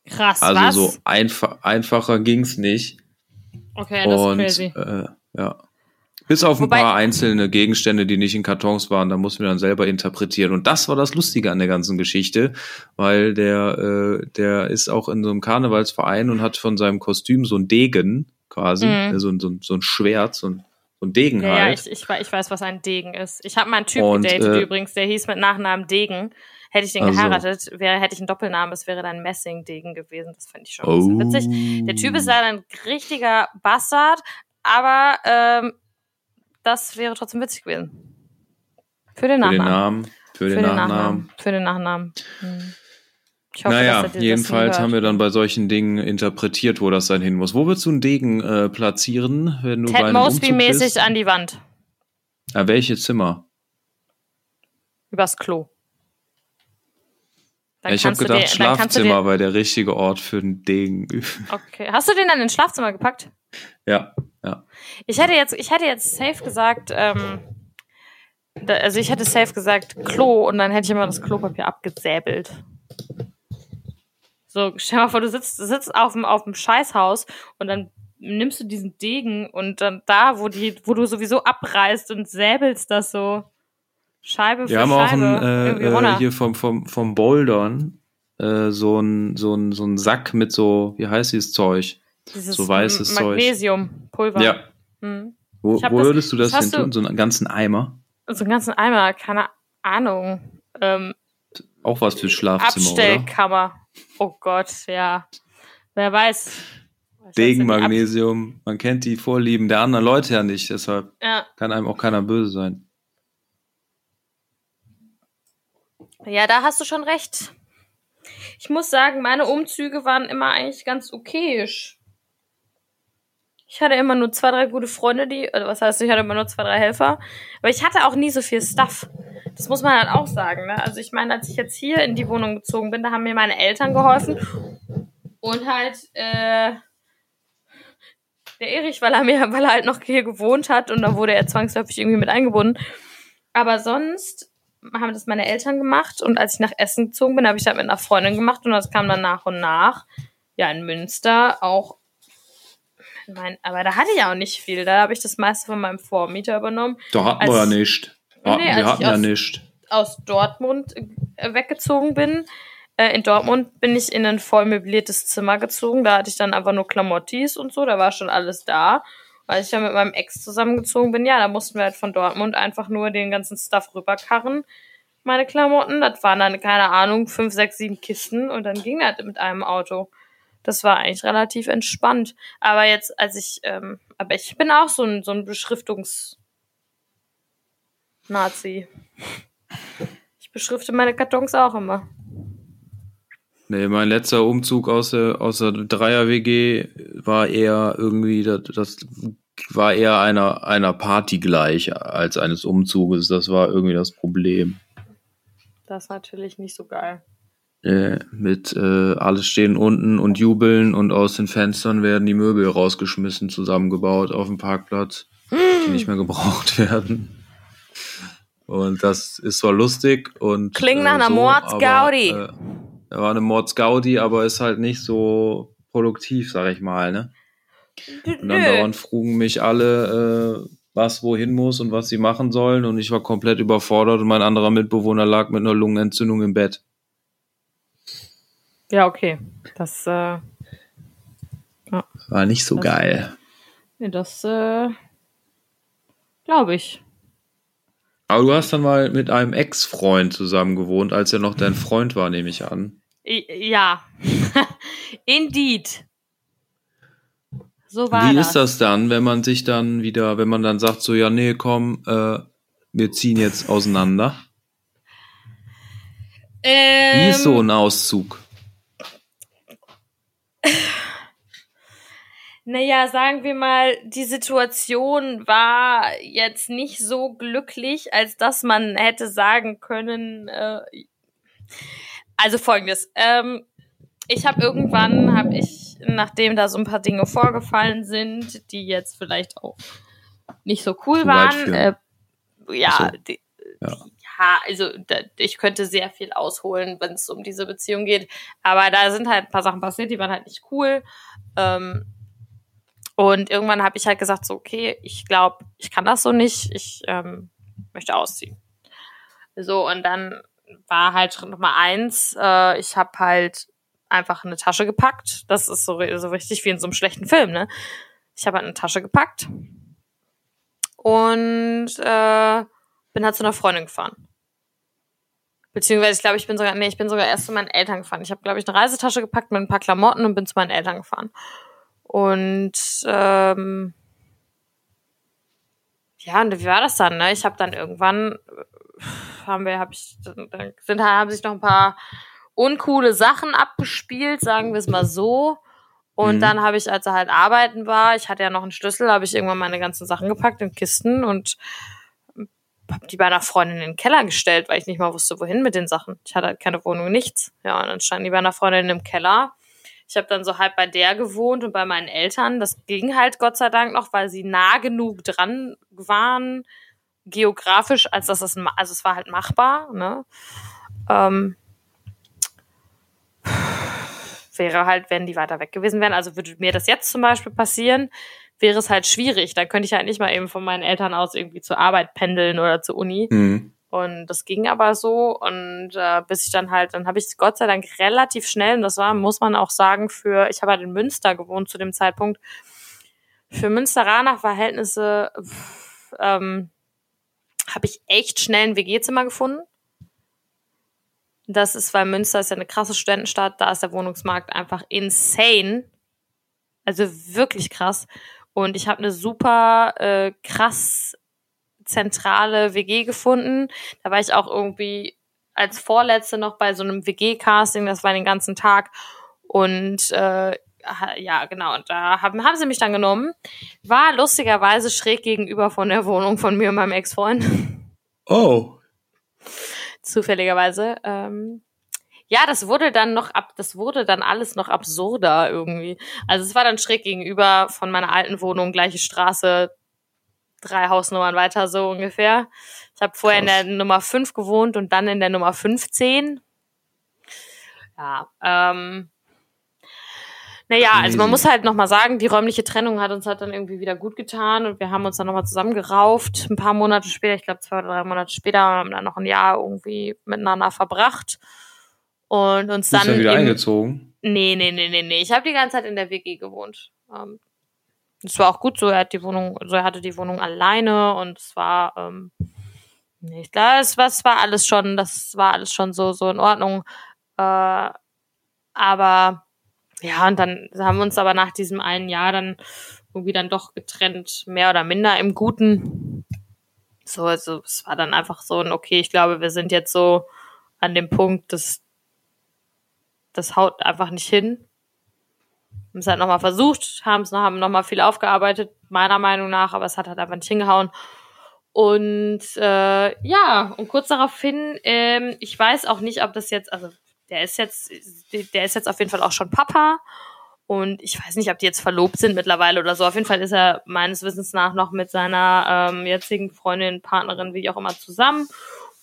Krass, Also was? so einfach, einfacher ging's nicht. okay, das und ist crazy. äh, ja. Bis auf ein Wobei- paar einzelne Gegenstände, die nicht in Kartons waren, da mussten wir dann selber interpretieren. Und das war das Lustige an der ganzen Geschichte, weil der, äh, der ist auch in so einem Karnevalsverein und hat von seinem Kostüm so ein Degen quasi, Mhm. äh, so, ein- so, ein- so ein Schwert, so ein, und Degen Ja, ja halt. ich, ich, wei- ich weiß, was ein Degen ist. Ich habe mal einen Typ Und, gedatet äh, übrigens, der hieß mit Nachnamen Degen. Hätte ich den Also. geheiratet, wäre, hätte ich einen Doppelnamen, es wäre dann Messing-Degen gewesen. Das fand ich schon ein bisschen witzig. Der Typ ist leider ein richtiger Bastard, aber ähm, das wäre trotzdem witzig gewesen. Für den für den Nachnamen. Namen, für den Nachnamen. Für den Nachnamen. Hm. Hoffe, Naja, jedenfalls haben wir dann bei solchen Dingen interpretiert, wo das dann hin muss. Wo würdest du einen Degen äh, platzieren, wenn du bei Ted einem Umzug Mosby-mäßig bist? an die Wand. Ja, welche Zimmer? Übers Klo. Ja, ich habe gedacht, dir- Schlafzimmer war der richtige Ort für einen Degen. Okay. Hast du den dann ins Schlafzimmer gepackt? ja, ja. Ich hätte jetzt, ich hätte jetzt safe gesagt, ähm, da, also ich hätte safe gesagt Klo und dann hätte ich immer das Klopapier abgesäbelt. So, stell dir mal vor, du sitzt, sitzt auf dem, auf dem Scheißhaus und dann nimmst du diesen Degen und dann da, wo die, wo du sowieso abreißt und säbelst das so Scheibe für Wir haben Scheibe auch einen, äh, äh, hier vom, vom, vom Bouldern äh, so ein so ein so ein Sack mit so, wie heißt dieses Zeug? Dieses so weißes. Magnesiumpulver. Ja. Hm. Wo, wo würdest du das, hin tun? So einen ganzen Eimer? So einen ganzen Eimer, keine Ahnung. Ähm, Auch was fürs Schlafzimmer, oder? Abstellkammer. Oh Gott, ja. Wer weiß. Degen, Ab- Magnesium, man kennt die Vorlieben der anderen Leute ja nicht, deshalb Ja. kann einem auch keiner böse sein. ja, da hast du schon recht. Ich muss sagen, meine Umzüge waren immer eigentlich ganz okayisch. Ich hatte immer nur zwei, drei gute Freunde, die, oder was heißt, ich hatte immer nur zwei, drei Helfer. Aber ich hatte auch nie so viel Stuff. Das muss man halt auch sagen, ne? Also ich meine, als ich jetzt hier in die Wohnung gezogen bin, da haben mir meine Eltern geholfen. Und halt, äh, der Erich, weil er mir, weil er halt noch hier gewohnt hat und da wurde er zwangsläufig irgendwie mit eingebunden. Aber sonst haben das meine Eltern gemacht und als ich nach Essen gezogen bin, habe ich das mit einer Freundin gemacht und das kam dann nach und nach. Ja, in Münster auch. Mein, aber da hatte ich auch nicht viel. Da habe ich das meiste von meinem Vormieter übernommen. Da hatten Als- wir ja nicht. Hatten, Nee, als wir hatten ja aus- nicht. aus Dortmund äh, weggezogen bin. Äh, in Dortmund bin ich in ein voll möbliertes Zimmer gezogen. Da hatte ich dann einfach nur Klamottis und so. Da war schon alles da. Als ich dann mit meinem Ex zusammengezogen bin, ja, da mussten wir halt von Dortmund einfach nur den ganzen Stuff rüberkarren. Meine Klamotten, das waren dann, keine Ahnung, fünf, sechs, sieben Kisten und dann ging das mit einem Auto. Das war eigentlich relativ entspannt. Aber jetzt, als ich, ähm, aber ich bin auch so ein, so ein Beschriftungs- Nazi. Ich beschrifte meine Kartons auch immer. Nee, mein letzter Umzug aus der, aus der Dreier-WG war eher irgendwie, das, das war eher einer, einer Party gleich als eines Umzuges. Das war irgendwie das Problem. Das ist natürlich nicht so geil. Äh, mit äh, alles stehen unten und jubeln und aus den Fenstern werden die Möbel rausgeschmissen, zusammengebaut auf dem Parkplatz, die nicht mehr gebraucht werden. Und das ist zwar lustig und Klingt nach einer so, Mordsgaudi. Äh, war eine Mordsgaudi, aber ist halt nicht so produktiv, sag ich mal, ne? Und dann dauernd frugen mich alle, äh, was wohin muss und was sie machen sollen. Und ich war komplett überfordert und mein anderer Mitbewohner lag mit einer Lungenentzündung im Bett. Ja, okay. Das, äh, War nicht so Das- geil. nee, das, äh, glaube ich. Aber du hast dann mal mit einem Ex-Freund zusammen gewohnt, als er noch dein Freund war, nehme ich an. Ja. Indeed. So war Wie das. ist das dann, wenn man sich dann wieder, wenn man dann sagt, so, ja, nee, komm, äh, wir ziehen jetzt auseinander? Wie Ähm, ist so ein Auszug? Naja, sagen wir mal, die Situation war jetzt nicht so glücklich, als dass man hätte sagen können, äh, also folgendes, ähm, ich habe irgendwann, habe ich, nachdem da so ein paar Dinge vorgefallen sind, die jetzt vielleicht auch nicht so cool Zu waren, äh, ja, so. die, Ja. ja, also da, ich könnte sehr viel ausholen, wenn es um diese Beziehung geht, aber da sind halt ein paar Sachen passiert, die waren halt nicht cool. Ähm, und irgendwann habe ich halt gesagt, so, okay, ich glaube, ich kann das so nicht, ich ähm, möchte ausziehen. So, und dann war halt Schritt Nummer eins, äh, ich habe halt einfach eine Tasche gepackt. Das ist so, so richtig wie in so einem schlechten Film, ne? Ich habe halt eine Tasche gepackt und äh, bin halt zu einer Freundin gefahren. Beziehungsweise, ich glaube, ich bin sogar, nee, ich bin sogar erst zu meinen Eltern gefahren. Ich habe, glaube ich, eine Reisetasche gepackt mit ein paar Klamotten und bin zu meinen Eltern gefahren. Und ähm, ja, und wie war das dann? Ne? Ich habe dann irgendwann haben wir, habe ich, dann sind haben sich noch ein paar uncoole Sachen abgespielt, sagen wir es mal so. Und mhm. dann habe ich, als er halt arbeiten war, ich hatte ja noch einen Schlüssel, habe ich irgendwann meine ganzen Sachen gepackt in Kisten und habe die bei einer Freundin in den Keller gestellt, weil ich nicht mal wusste, wohin mit den Sachen. Ich hatte halt keine Wohnung, nichts. Ja, und dann standen die bei einer Freundin im Keller. Ich habe dann so halb bei der gewohnt und bei meinen Eltern. Das ging halt Gott sei Dank noch, weil sie nah genug dran waren, geografisch, als dass es, also es war halt machbar, ne? Ähm, wäre halt, wenn die weiter weg gewesen wären. Also würde mir das jetzt zum Beispiel passieren, wäre es halt schwierig. Dann könnte ich halt nicht mal eben von meinen Eltern aus irgendwie zur Arbeit pendeln oder zur Uni. Mhm. Und das ging aber so. Und äh, bis ich dann halt, dann habe ich Gott sei Dank relativ schnell, und das war, muss man auch sagen, für, ich habe halt in Münster gewohnt zu dem Zeitpunkt, für Münsteraner Verhältnisse ähm, habe ich echt schnell ein WG-Zimmer gefunden. Das ist, weil Münster ist ja eine krasse Studentenstadt, da ist der Wohnungsmarkt einfach insane. Also wirklich krass. Und ich habe eine super äh, krass zentrale WG gefunden. Da war ich auch irgendwie als Vorletzte noch bei so einem WG-Casting, das war den ganzen Tag. Und äh, ja, genau, und da haben, haben sie mich dann genommen. War lustigerweise schräg gegenüber von der Wohnung von mir und meinem Ex-Freund. Oh. Zufälligerweise. Ähm, ja, das wurde dann noch ab, das wurde dann alles noch absurder irgendwie. Also es war dann schräg gegenüber von meiner alten Wohnung, gleiche Straße, drei Hausnummern weiter so ungefähr. Ich habe vorher Krass. in der Nummer 5 gewohnt und dann in der Nummer 15. Ja, ähm, naja, also man muss halt nochmal sagen, die räumliche Trennung hat uns halt dann irgendwie wieder gut getan und wir haben uns dann nochmal zusammengerauft. Ein paar Monate später, ich glaube zwei oder drei Monate später, haben dann noch ein Jahr irgendwie miteinander verbracht und uns dann. Bist du wieder im, eingezogen? Nee, nee, nee, nee, nee. Ich habe die ganze Zeit in der WG gewohnt. Ähm, es war auch gut so, er hat die Wohnung, also er hatte die Wohnung alleine und es war, ähm, nicht klar, es war, es war alles schon, das war alles schon so, so in Ordnung. Äh, aber ja, und dann haben wir uns aber nach diesem einen Jahr dann irgendwie dann doch getrennt, mehr oder minder im Guten. So, also es war dann einfach so ein, okay, ich glaube, wir sind jetzt so an dem Punkt, dass das haut einfach nicht hin. Haben es halt nochmal versucht, haben es noch, haben nochmal viel aufgearbeitet, meiner Meinung nach, aber es hat halt einfach nicht hingehauen. Und äh, ja, und kurz daraufhin, ähm, ich weiß auch nicht, ob das jetzt, also der ist jetzt, der ist jetzt auf jeden Fall auch schon Papa. Und ich weiß nicht, ob die jetzt verlobt sind mittlerweile oder so. Auf jeden Fall ist er meines Wissens nach noch mit seiner ähm, jetzigen Freundin, Partnerin, wie auch immer, zusammen.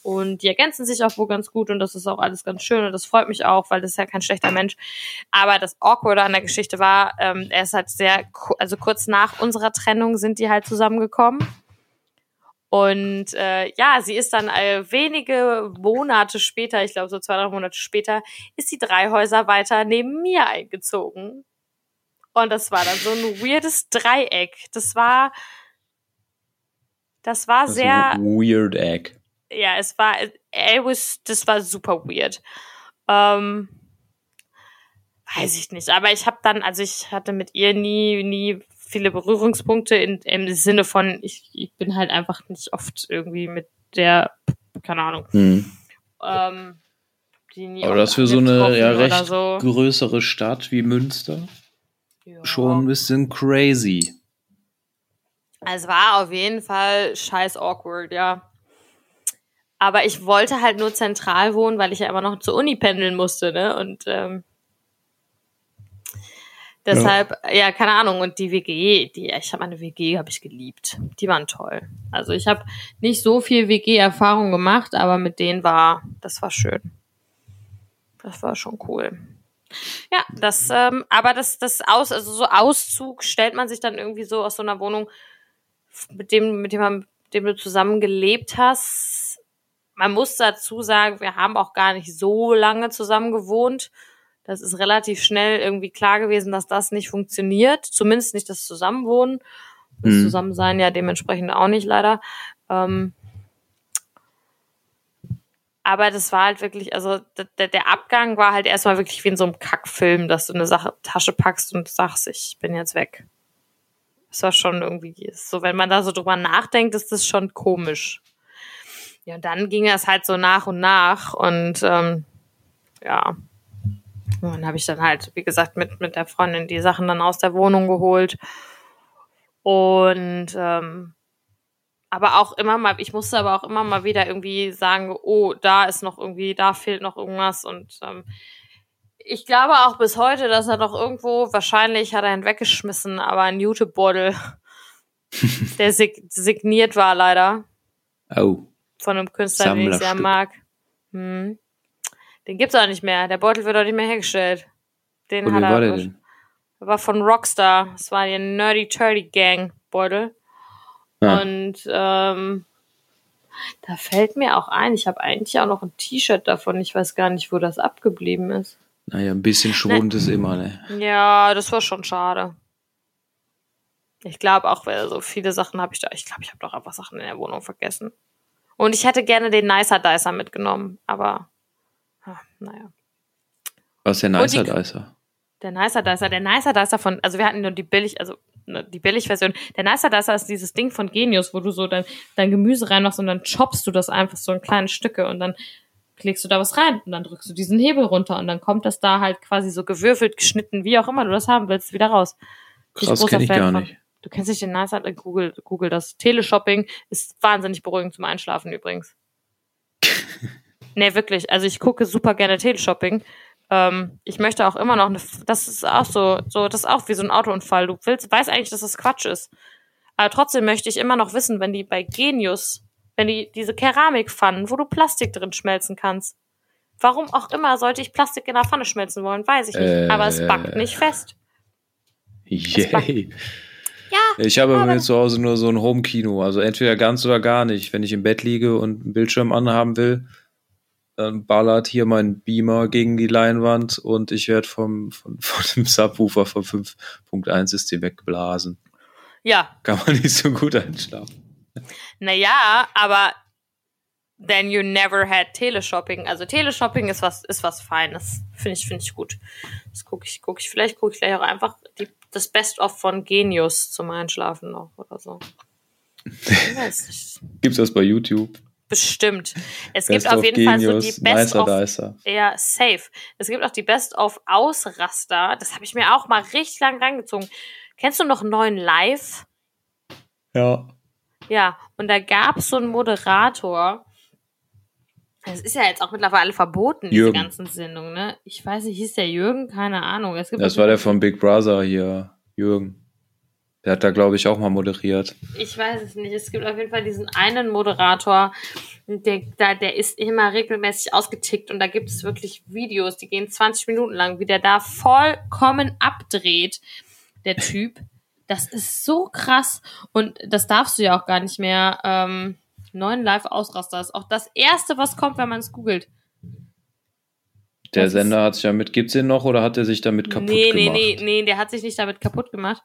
Und die ergänzen sich auch wohl ganz gut und das ist auch alles ganz schön und das freut mich auch, weil das ist ja kein schlechter Mensch. Aber das Awkward an der Geschichte war, ähm, er ist halt sehr, also kurz nach unserer Trennung sind die halt zusammengekommen. Und äh, ja, sie ist dann äh, wenige Monate später, ich glaube so zwei, drei Monate später, ist sie drei Häuser weiter neben mir eingezogen. Und das war dann so ein weirdes Dreieck. Das war, das war das sehr weird Egg. Ja, es war, it was, das war super weird. Ähm, weiß ich nicht, aber ich habe dann, also ich hatte mit ihr nie, nie viele Berührungspunkte in, im Sinne von, ich, ich bin halt einfach nicht oft irgendwie mit der, keine Ahnung. Hm. Ähm, Aber das für so eine ja, recht so. größere Stadt wie Münster ja. schon ein bisschen crazy. Es war auf jeden Fall scheiß awkward, ja. Aber ich wollte halt nur zentral wohnen, weil ich ja immer noch zur Uni pendeln musste, ne? Und ähm, Deshalb, ja. ja, keine Ahnung. Und die WG, die, ich habe meine WG, habe ich geliebt. Die waren toll. Also ich habe nicht so viel WG-Erfahrung gemacht, aber mit denen war, das war schön. Das war schon cool. Ja, das, ähm, aber das, das aus, also so Auszug stellt man sich dann irgendwie so aus so einer Wohnung, mit dem, mit dem, man, mit dem du zusammen gelebt hast. Man muss dazu sagen, wir haben auch gar nicht so lange zusammen gewohnt das ist relativ schnell irgendwie klar gewesen, dass das nicht funktioniert, zumindest nicht das Zusammenwohnen, Das Mhm. Zusammensein ja dementsprechend auch nicht, leider. Ähm, aber das war halt wirklich, also d- d- der Abgang war halt erstmal wirklich wie in so einem Kackfilm, dass du eine Sache Tasche packst und sagst, ich bin jetzt weg. Das war schon irgendwie so, wenn man da so drüber nachdenkt, ist das schon komisch. Ja, und dann ging das halt so nach und nach und ähm, ja. Und dann habe ich dann halt, wie gesagt, mit, mit der Freundin die Sachen dann aus der Wohnung geholt. Und ähm, aber auch immer mal, ich musste aber auch immer mal wieder irgendwie sagen, oh, da ist noch irgendwie, da fehlt noch irgendwas. Und ähm, ich glaube auch bis heute, dass er noch irgendwo, wahrscheinlich hat er ihn weggeschmissen, aber ein YouTube-Beutel, der sig signiert war leider Oh. Von einem Künstler, den ich sehr mag. Hm. Den gibt's auch nicht mehr. Der Beutel wird auch nicht mehr hergestellt. Den Und hat er. war der denn? war von Rockstar. Das war die Nerdy Turdy Gang Beutel. Ah. Und ähm, da fällt mir auch ein, ich habe eigentlich auch noch ein T-Shirt davon. Ich weiß gar nicht, wo das abgeblieben ist. Naja, ein bisschen Schwund ist immer, ne? Ja, das war schon schade. Ich glaube auch, weil so viele Sachen habe ich da. Ich glaube, ich habe doch einfach Sachen in der Wohnung vergessen. Und ich hätte gerne den Nicer Dicer mitgenommen, aber ah, naja. Was ist der Und die- Nicer Dicer? Der Nicer Dicer, der Nicer Dicer von, also wir hatten nur die billig, also ne, die Billigversion. Der Nicer Dicer ist dieses Ding von Genius, wo du so dein, dein Gemüse reinmachst und dann choppst du das einfach so in kleine Stücke und dann klickst du da was rein und dann drückst du diesen Hebel runter und dann kommt das da halt quasi so gewürfelt, geschnitten, wie auch immer du das haben willst, wieder raus. Krass, kenne ich gar von. Du kennst nicht den Nicer, äh, Google, Google das. Teleshopping ist wahnsinnig beruhigend zum Einschlafen übrigens. nee, wirklich. Also ich gucke super gerne Teleshopping. Ähm, ich möchte auch immer noch eine, das ist auch so, so, das ist auch wie so ein Autounfall. Du willst, weißt eigentlich, dass das Quatsch ist. Aber trotzdem möchte ich immer noch wissen, wenn die bei Genius, wenn die diese Keramikpfannen, wo du Plastik drin schmelzen kannst. Warum auch immer sollte ich Plastik in der Pfanne schmelzen wollen, weiß ich nicht. Äh, Aber es backt nicht fest. Yay. Ich habe bei mir zu Hause nur so ein Home-Kino, also entweder ganz oder gar nicht. Wenn ich im Bett liege und einen Bildschirm anhaben will, dann ballert hier mein Beamer gegen die Leinwand und ich werde vom, von, von dem Subwoofer von 5.1 System weggeblasen. Ja, Kann man nicht so gut einschlafen. Naja, aber then you never had Teleshopping. Also Teleshopping ist was, ist was Feines. Finde ich, finde ich gut. Das gucke ich, gucke ich, vielleicht gucke ich gleich auch einfach die, das Best-of von Genius zum Einschlafen noch oder so. Gibt's das bei YouTube? Bestimmt. Es Best gibt auf jeden Fall so Genius, die Best Nicer of Dicer. ja, safe. Es gibt auch die Best of Ausraster. Das habe ich mir auch mal richtig lang reingezogen. Kennst du noch neuen Live? Ja. Ja, und da gab es so einen Moderator. Das ist ja jetzt auch mittlerweile verboten, diese Jürgen. ganzen Sendungen, ne? Ich weiß nicht, hieß der Jürgen? Keine Ahnung. Es gibt Das war der von Big Brother hier, Jürgen. Der hat da, glaube ich, auch mal moderiert. Ich weiß es nicht. Es gibt auf jeden Fall diesen einen Moderator, der, der, der ist immer regelmäßig ausgetickt und da gibt es wirklich Videos, die gehen 20 Minuten lang, wie der da vollkommen abdreht, der Typ. Das ist so krass und das darfst du ja auch gar nicht mehr. Ähm, neuen Live-Ausraster ist auch das erste, was kommt, wenn man es googelt. Der Das Sender hat sich damit, gibt's den noch oder hat er sich damit kaputt nee, nee, gemacht? nee, nee, der hat sich nicht damit kaputt gemacht.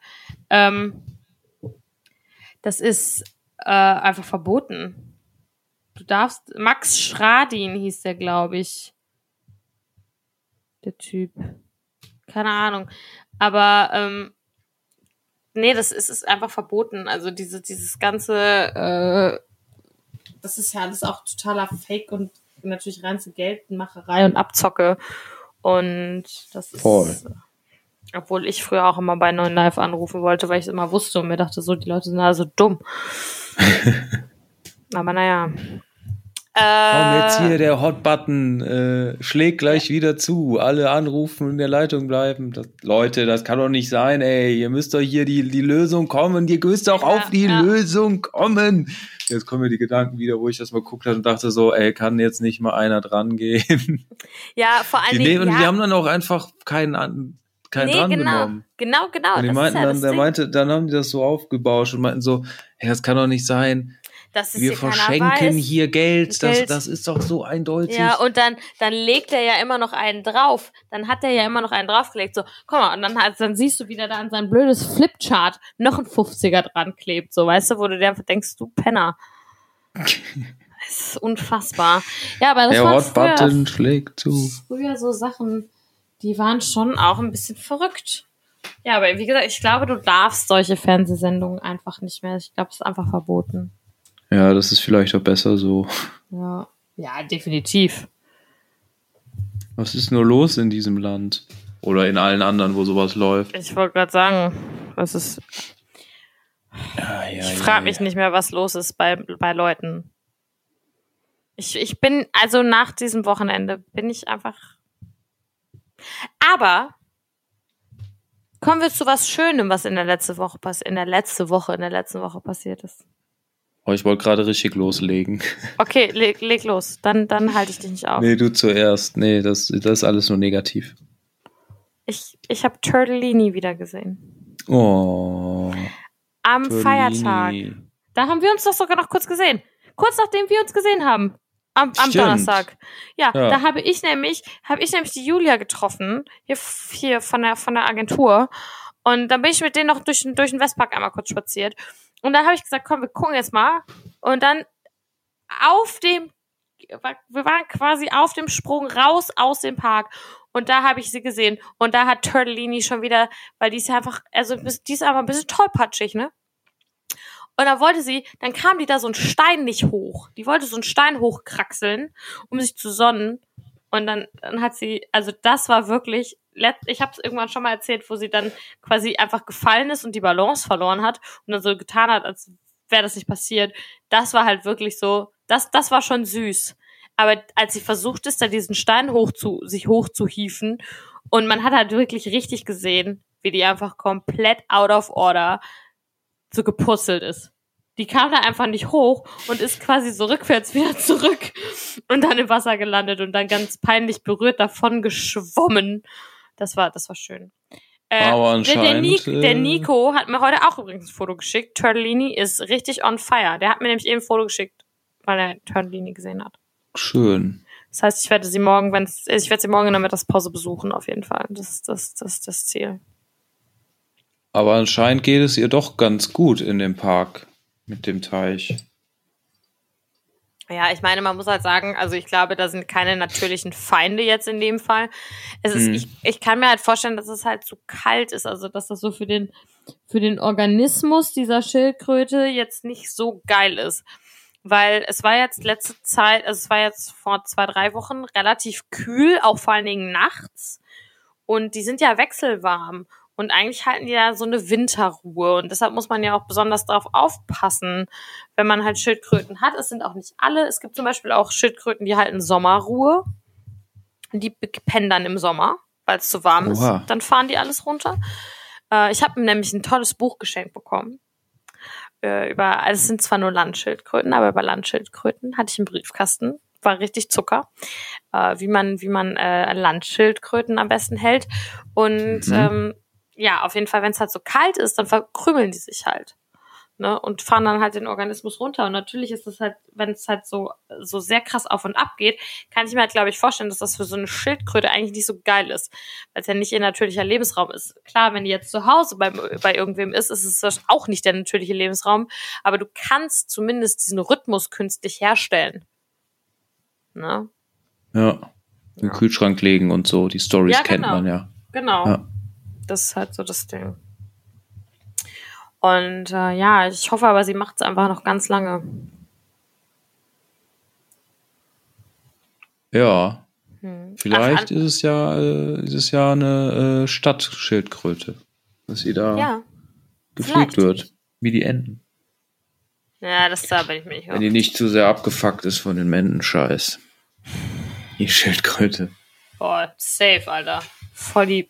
Ähm, das ist äh, einfach verboten. Du darfst, Max Schradin hieß der, glaube ich. Der Typ. Keine Ahnung. Aber, ähm, nee, das ist, ist einfach verboten. Also diese, dieses ganze, äh, das ist ja alles auch totaler Fake und natürlich reinste Geldmacherei und Abzocke. Und das ist. Voll. Obwohl ich früher auch immer bei Neuen Live anrufen wollte, weil ich es immer wusste und mir dachte, so, die Leute sind also dumm. Aber naja. Komm, jetzt hier Äh, der Hot-Button äh, schlägt gleich wieder zu. Alle anrufen und in der Leitung bleiben. Das, Leute, das kann doch nicht sein, ey. Ihr müsst doch hier die, die Lösung kommen. Ihr müsst doch Ja, auf die ja. Lösung kommen. Jetzt kommen mir die Gedanken wieder, wo ich das mal geguckt habe und dachte so, ey, kann jetzt nicht mal einer dran gehen. ja, vor allen Dingen. ja, die haben dann auch einfach keinen, keinen nee, dran genau, genommen. genau, genau. Und die meinten ja dann, der meinte, dann haben die das so aufgebauscht und meinten so, hey, das kann doch nicht sein. Dass es Wir verschenken weiß. hier Geld. Das, Geld. das ist doch so eindeutig. Ja, und dann, dann legt er ja immer noch einen drauf. Dann hat er ja immer noch einen draufgelegt. So, guck mal, und dann, hat, dann siehst du, wie der da an sein blödes Flipchart noch ein 50er dran klebt. So, weißt du, wo du dir einfach denkst, du Penner. Das ist unfassbar. Ja, aber das Der war Hot früher, Button schlägt zu. früher so Sachen, die waren schon auch ein bisschen verrückt. Ja, aber wie gesagt, ich glaube, du darfst solche Fernsehsendungen einfach nicht mehr. Ich glaube, es ist einfach verboten. Ja, das ist vielleicht auch besser so. Ja. Ja, definitiv. Was ist nur los in diesem Land? Oder in allen anderen, wo sowas läuft? Ich wollte gerade sagen, was ist. Ja, ja, Ich frage mich nicht mehr, was los ist bei, bei Leuten. Ich, ich bin, also nach diesem Wochenende bin ich einfach. Aber kommen wir zu was Schönem, was in der letzten Woche passiert, in der letzten Woche, in der letzten Woche passiert ist. Oh, ich wollte gerade richtig loslegen. Okay, leg, leg los. Dann, dann halte ich dich nicht auf. Nee, du zuerst. Nee, das, das ist alles nur negativ. Ich, ich habe Turtellini wieder gesehen. Oh. Am Feiertag. Tortellini. Da haben wir uns doch sogar noch kurz gesehen. Kurz nachdem wir uns gesehen haben. Am, am. Donnerstag. Ja, Ja. da habe ich nämlich, habe ich nämlich die Julia getroffen, hier, hier von der, von der Agentur. Und dann bin ich mit denen noch durch, den- durch den Westpark einmal kurz spaziert. Und dann habe ich gesagt, komm, wir gucken jetzt mal. Und dann auf dem, wir waren quasi auf dem Sprung raus aus dem Park. Und da habe ich sie gesehen. Und da hat Turtellini schon wieder, weil die ist ja einfach, also die ist einfach ein bisschen tollpatschig, ne? Und dann wollte sie, dann kam die da so einen Stein nicht hoch. Die wollte so einen Stein hochkraxeln, um sich zu sonnen. Und dann, dann hat sie, also das war wirklich, ich habe es irgendwann schon mal erzählt, wo sie dann quasi einfach gefallen ist und die Balance verloren hat und dann so getan hat, als wäre das nicht passiert. Das war halt wirklich so, das, das war schon süß. Aber als sie versucht ist, da diesen Stein hoch zu, sich hochzuhieven und man hat halt wirklich richtig gesehen, wie die einfach komplett out of order so gepuzzelt ist. Die kam da einfach nicht hoch und ist quasi so rückwärts wieder zurück und dann im Wasser gelandet und dann ganz peinlich berührt davon geschwommen. Das war, das war schön. Äh, Aber der, der, Ni anscheinend, äh, der Nico hat mir heute auch übrigens ein Foto geschickt. Turtellini ist richtig on fire. Der hat mir nämlich eben ein Foto geschickt, weil er Turtellini gesehen hat. Schön. Das heißt, ich werde sie morgen, wenn ich werde sie morgen in der Mittagspause besuchen, auf jeden Fall. Das ist das, das, das Ziel. Aber anscheinend geht es ihr doch ganz gut in dem Park mit dem Teich. Ja, ich meine, man muss halt sagen, also ich glaube, da sind keine natürlichen Feinde jetzt in dem Fall. Es ist, Mhm. ich, ich kann mir halt vorstellen, dass es halt zu kalt ist, also dass das so für den, für den Organismus dieser Schildkröte jetzt nicht so geil ist. Weil es war jetzt letzte Zeit, also es war jetzt vor zwei, drei Wochen relativ kühl, auch vor allen Dingen nachts. Und die sind ja wechselwarm. Und eigentlich halten die ja so eine Winterruhe. Und deshalb muss man ja auch besonders darauf aufpassen, wenn man halt Schildkröten hat. Es sind auch nicht alle. Es gibt zum Beispiel auch Schildkröten, die halten Sommerruhe. Die pennen dann im Sommer, weil es zu warm Oha. ist. Dann fahren die alles runter. Äh, ich habe nämlich ein tolles Buch geschenkt bekommen. Äh, über, also es sind zwar nur Landschildkröten, aber über Landschildkröten hatte ich einen Briefkasten. War richtig Zucker. Äh, wie man, wie man äh, Landschildkröten am besten hält. Und Mhm. ähm, ja, auf jeden Fall, wenn es halt so kalt ist, dann verkrümeln die sich halt. Ne, und fahren dann halt den Organismus runter. Und natürlich ist das halt, wenn es halt so, so sehr krass auf und ab geht, kann ich mir halt, glaube ich, vorstellen, dass das für so eine Schildkröte eigentlich nicht so geil ist. Weil es ja nicht ihr natürlicher Lebensraum ist. Klar, wenn die jetzt zu Hause bei, bei irgendwem ist, ist es auch nicht der natürliche Lebensraum. Aber du kannst zumindest diesen Rhythmus künstlich herstellen. Ne? Ja. Im Ja. Kühlschrank legen und so. Die Stories Ja, kennt genau. man ja. Genau. Ja. Das ist halt so das Ding. Und äh, ja, ich hoffe aber, sie macht es einfach noch ganz lange. Ja. Hm. Vielleicht ist es ja, äh, ist es ja eine äh, Stadtschildkröte, dass sie da ja. gepflegt vielleicht. wird. Wie die Enten. Ja, das da bin ich mir nicht Wenn die nicht zu sehr abgefuckt ist von den Mentenscheiß. Die Schildkröte. Boah, safe, Alter. Voll die.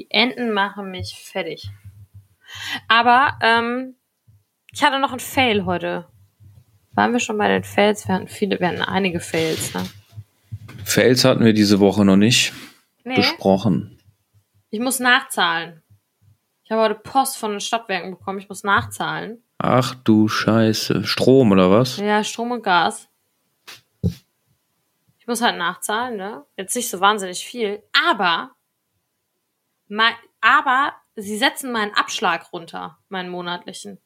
Die Enten machen mich fertig. Aber, ähm, ich hatte noch einen Fail heute. Waren wir schon bei den Fails? Wir hatten viele, wir hatten einige Fails, ne? Fails hatten wir diese Woche noch nicht Nee, besprochen. ich muss nachzahlen. Ich habe heute Post von den Stadtwerken bekommen, ich muss nachzahlen. Ach du Scheiße. Strom oder was? Ja, Strom und Gas. Ich muss halt nachzahlen, ne? Jetzt nicht so wahnsinnig viel, aber mein, aber sie setzen meinen Abschlag runter, meinen monatlichen.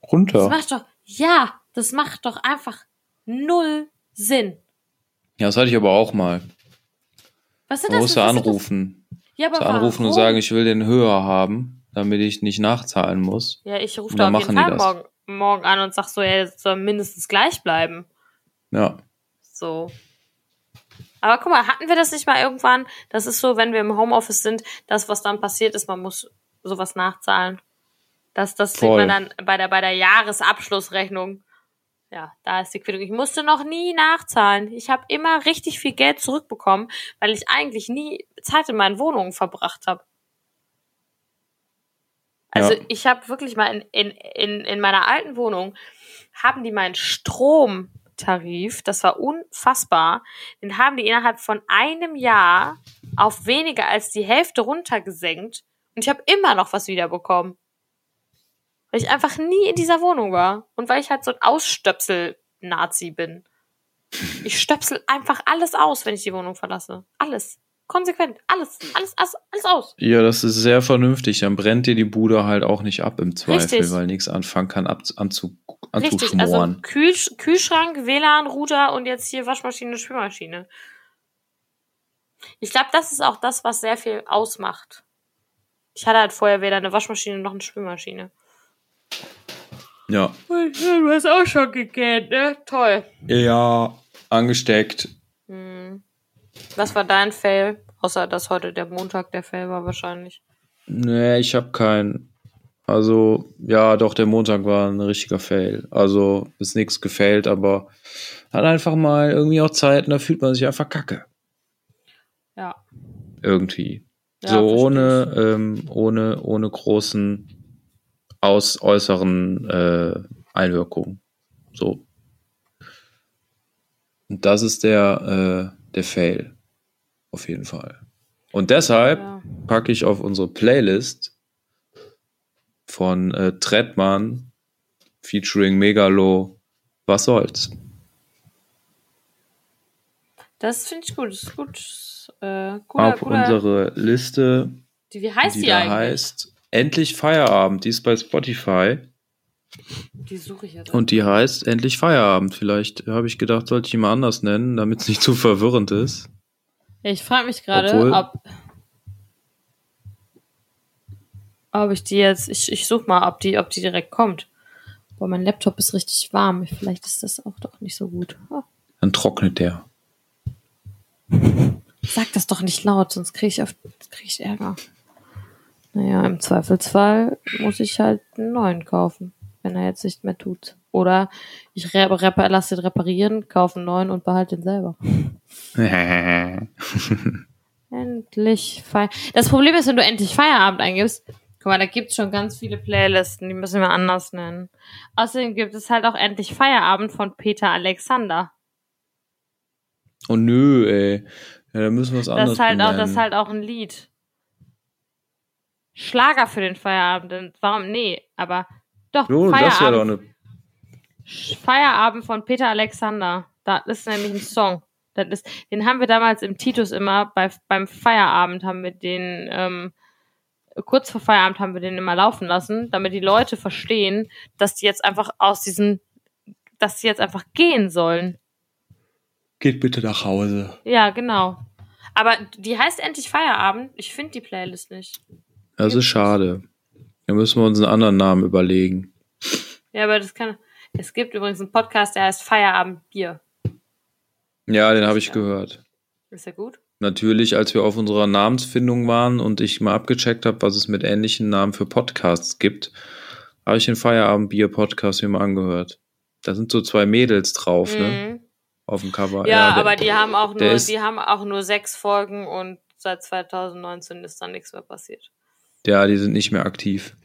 Das Runter. macht doch, ja, das macht doch einfach null Sinn. Ja, das hatte ich aber auch mal. Was sind Man das? musste anrufen. Das? Ja, aber Musste anrufen und warum? sagen, ich will den höher haben, damit ich nicht nachzahlen muss. Ja, ich rufe da dann auf jeden Fall das. morgen, morgen an und sag so, ja, es soll mindestens gleich bleiben. Ja. So. Aber guck mal, hatten wir das nicht mal irgendwann? Das ist so, wenn wir im Homeoffice sind, das, was dann passiert ist, man muss sowas nachzahlen. Das, das sieht man dann bei der, bei der Jahresabschlussrechnung. Ja, da ist die Quittung. Ich musste noch nie nachzahlen. Ich habe immer richtig viel Geld zurückbekommen, weil ich eigentlich nie Zeit in meinen Wohnungen verbracht habe. Also Ja. ich habe wirklich mal in, in, in, in meiner alten Wohnung, haben die meinen Stromtarif, das war unfassbar, den haben die innerhalb von einem Jahr auf weniger als die Hälfte runtergesenkt und ich habe immer noch was wiederbekommen. Weil ich einfach nie in dieser Wohnung war und weil ich halt so ein Ausstöpsel-Nazi bin. Ich stöpsel einfach alles aus, wenn ich die Wohnung verlasse. Alles. Konsequent. Alles. Alles, alles, alles aus. Ja, das ist sehr vernünftig. Dann brennt dir die Bude halt auch nicht ab im Zweifel, Richtig. weil nichts anfangen kann ab, anzu, Richtig, also. Kühl, Kühlschrank, WLAN, Router und jetzt hier Waschmaschine, Spülmaschine. Ich glaube, das ist auch das, was sehr viel ausmacht. Ich hatte halt vorher weder eine Waschmaschine noch eine Spülmaschine. ja. Du hast auch schon gekannt, ne? Toll. Ja, angesteckt. Hm. Was war dein Fail? Außer, dass heute der Montag der Fail war wahrscheinlich. Nee, ich habe keinen. Also, ja, doch, der Montag war ein richtiger Fail. Also, ist nichts gefailt, aber hat einfach mal irgendwie auch Zeit und da fühlt man sich einfach kacke. Ja. Irgendwie. Ja, so ohne, ähm, ohne, ohne großen aus äußeren äh, Einwirkungen. So. Und das ist der, äh, der Fail. Auf jeden Fall. Und deshalb Ja. packe ich auf unsere Playlist von äh, Trettmann featuring Megalo Was soll's? Das finde ich gut. Das ist gut. Äh, cooler, auf cooler. unsere Liste, die, wie heißt die, die, da eigentlich? heißt Endlich Feierabend. Die ist bei Spotify Die suche ich jetzt. und die heißt Endlich Feierabend. Vielleicht habe ich gedacht, sollte ich ihn mal anders nennen, damit es nicht zu verwirrend ist. Ich frage mich gerade, ob, ob ich die jetzt, ich, ich suche mal, ob die, ob die direkt kommt. Boah, mein Laptop ist richtig warm. Vielleicht ist das auch doch nicht so gut. Ah, Dann trocknet der. Sag das doch nicht laut, sonst kriege ich, auf- krieg ich Ärger. Naja, im Zweifelsfall muss ich halt einen neuen kaufen, wenn er jetzt nicht mehr tut. Oder ich re rep lasse den reparieren, kaufe einen neuen und behalte den selber. Endlich Feier. Das Problem ist, wenn du endlich Feierabend eingibst, guck mal, da gibt's schon ganz viele Playlisten, die müssen wir anders nennen. Außerdem gibt es halt auch endlich Feierabend von Peter Alexander. oh nö, ey. Ja, dann müssen wir was Das anderes ist halt auch, das benennen. ist halt auch ein Lied. Schlager für den Feierabend. Warum? Nee, aber doch, Jo, das wäre doch Feierabend. eine. Feierabend von Peter Alexander. Das ist nämlich ein Song. Das ist, den haben wir damals im Titus immer bei, beim Feierabend haben wir den, ähm, kurz vor Feierabend haben wir den immer laufen lassen, damit die Leute verstehen, dass die jetzt einfach aus diesen, dass die jetzt einfach gehen sollen. Geht bitte nach Hause. Ja, genau. Aber die heißt endlich Feierabend. Ich finde die Playlist nicht. Das ist schade. Da müssen wir uns einen anderen Namen überlegen. Ja, aber das kann. Es gibt übrigens einen Podcast, der heißt Feierabend Bier. Ja, den habe ich Ja. gehört. Ist ja gut? Natürlich, als wir auf unserer Namensfindung waren und ich mal abgecheckt habe, was es mit ähnlichen Namen für Podcasts gibt, habe ich den Feierabendbier-Podcast mir mal angehört. Da sind so zwei Mädels drauf, ne? Mhm. Auf dem Cover. Ja, der- aber die haben auch nur, ist- die haben auch nur sechs Folgen und seit 2019 ist da nichts mehr passiert. Ja, die sind nicht mehr aktiv.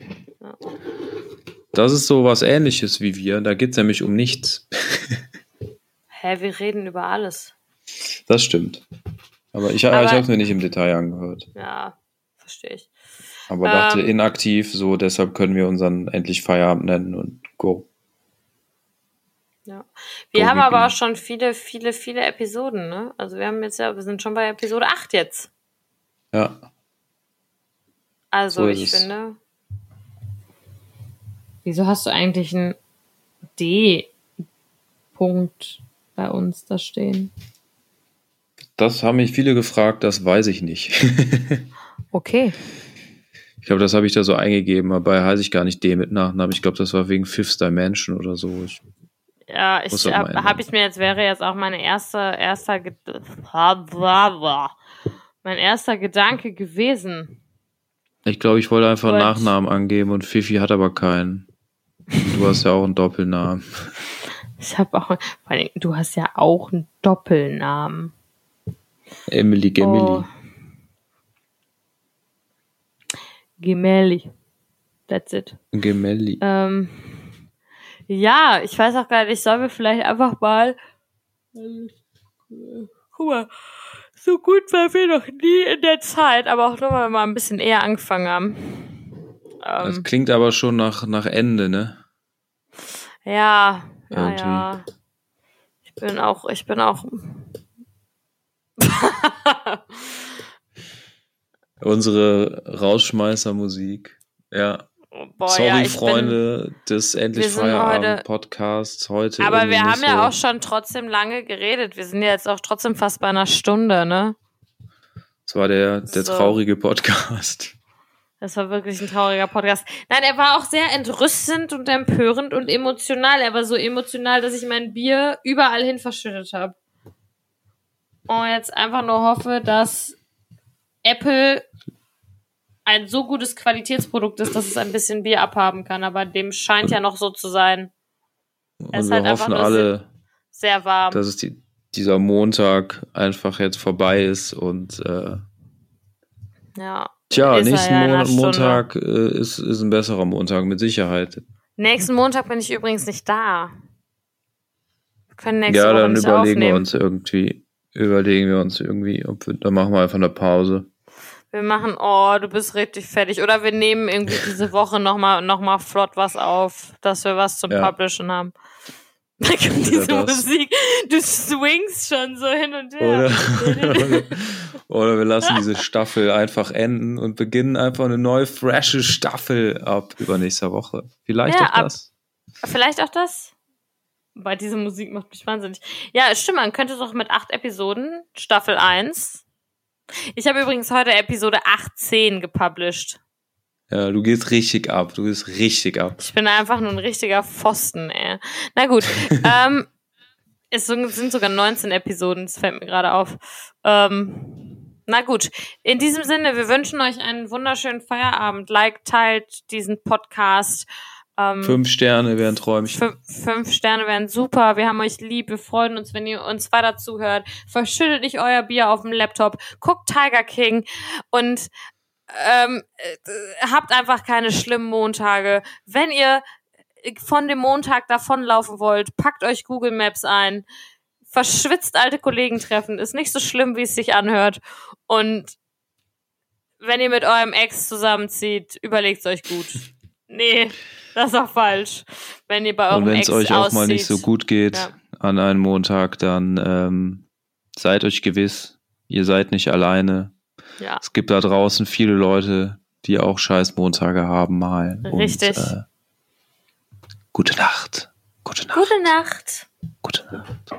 Das ist so was ähnliches wie wir. Da geht's nämlich um nichts. Hä, wir reden über alles. Das stimmt. Aber ich, Aber- ich habe es mir nicht im Detail angehört. Ja, verstehe ich. Aber dachte Ähm. inaktiv, so deshalb können wir unseren endlich Feierabend nennen und go. Ja. Wir Go haben aber auch schon viele, viele, viele Episoden, ne? Also wir haben jetzt ja, wir sind schon bei Episode 8 jetzt. Ja. Also So ich finde. Wieso hast du eigentlich einen D-Punkt bei uns da stehen? Das haben mich viele gefragt, das weiß ich nicht. Okay. ich glaube, das habe ich da so eingegeben, aber heiße ich gar nicht D mit Nachnamen. Ich glaube, das war wegen Fifth Dimension oder so. Ich, Ja, ich habe hab ich mir jetzt wäre jetzt auch meine erste erster mein erster Gedanke gewesen. Ich glaube, ich wollte einfach einen. Nachnamen angeben und Fifi hat aber keinen. Du hast ja auch einen Doppelnamen. Ich habe auch, vor allem, du hast ja auch einen Doppelnamen. Emily Gemily. Oh. Gemelli. That's it. Gemelli. Ähm, ja, ich weiß auch gar nicht, sollen wir vielleicht einfach mal. Guck mal, so gut waren wir noch nie in der Zeit, aber auch nur, weil wir mal ein bisschen eher angefangen haben. Das Ähm, klingt aber schon nach, nach Ende, ne? ja, ja, ja. Ich bin auch, ich bin auch. Unsere Rausschmeißermusik. Ja. Boah, Sorry, ja, ich bin, Freunde des Endlich wir sind Feierabend heute- Podcasts heute. aber wir haben nicht ja so- auch schon trotzdem lange geredet. Wir sind ja jetzt auch trotzdem fast bei einer Stunde, ne? Das war der, der So. traurige Podcast. Das war wirklich ein trauriger Podcast. Nein, er war auch sehr entrüstend und empörend und emotional. Er war so emotional, dass ich mein Bier überall hin verschüttet habe. Und jetzt einfach nur hoffe, dass Apple ein so gutes Qualitätsprodukt ist, dass es ein bisschen Bier abhaben kann. Aber dem scheint ja noch so zu sein. Und ist wir halt einfach alle, Sehr warm. dass es die, dieser Montag einfach jetzt vorbei ist und äh, ja. tja, nächsten ja Mon Montag äh, ist, ist ein besserer Montag mit Sicherheit. Nächsten Montag bin ich übrigens nicht da. Wir können nächste ja, Woche dann nicht überlegen wir aufnehmen. uns irgendwie, überlegen wir uns irgendwie, ob wir, dann machen wir einfach eine Pause. Wir machen, oh, du bist richtig fertig. Oder wir nehmen irgendwie diese Woche nochmal noch mal flott was auf, dass wir was zum Ja. Publishen haben. Da kommt diese das. Musik. Du swingst schon so hin und Oder, her. oder wir lassen diese Staffel einfach enden und beginnen einfach eine neue, frische Staffel ab übernächster Woche. Vielleicht Ja, auch ab- das. Vielleicht auch das? Weil diese Musik macht mich wahnsinnig. Ja, stimmt, man könnte doch mit acht Episoden, Staffel 1. Ich habe übrigens heute Episode 18 gepublished. Ja, du gehst richtig ab. Du gehst richtig ab. Ich bin einfach nur ein richtiger Pfosten, ey. Na gut. ähm, es sind sogar 19 Episoden, das fällt mir gerade auf. Ähm, na gut. In diesem Sinne, wir wünschen euch einen wunderschönen Feierabend. Like, teilt diesen Podcast. Ähm, Fünf Sterne wären Träumchen. Fünf, Sterne wären super. Wir haben euch lieb. Wir freuen uns, wenn ihr uns weiter zuhört. Verschüttet nicht euer Bier auf dem Laptop. Guckt Tiger King und ähm, äh, habt einfach keine schlimmen Montage. Wenn ihr von dem Montag davonlaufen wollt, packt euch Google Maps ein. Verschwitzt alte Kollegen treffen. Ist nicht so schlimm, wie es sich anhört. Und wenn ihr mit eurem Ex zusammenzieht, überlegt's euch gut. Nee, das ist auch falsch. Wenn ihr bei eurem Und wenn es euch auch mal auszieht. nicht so gut geht Ja. an einem Montag, dann ähm, seid euch gewiss, ihr seid nicht alleine. Ja. Es gibt da draußen viele Leute, die auch scheiß Montage haben mal. Richtig. Und, äh, gute Nacht. Gute Nacht. Gute Nacht.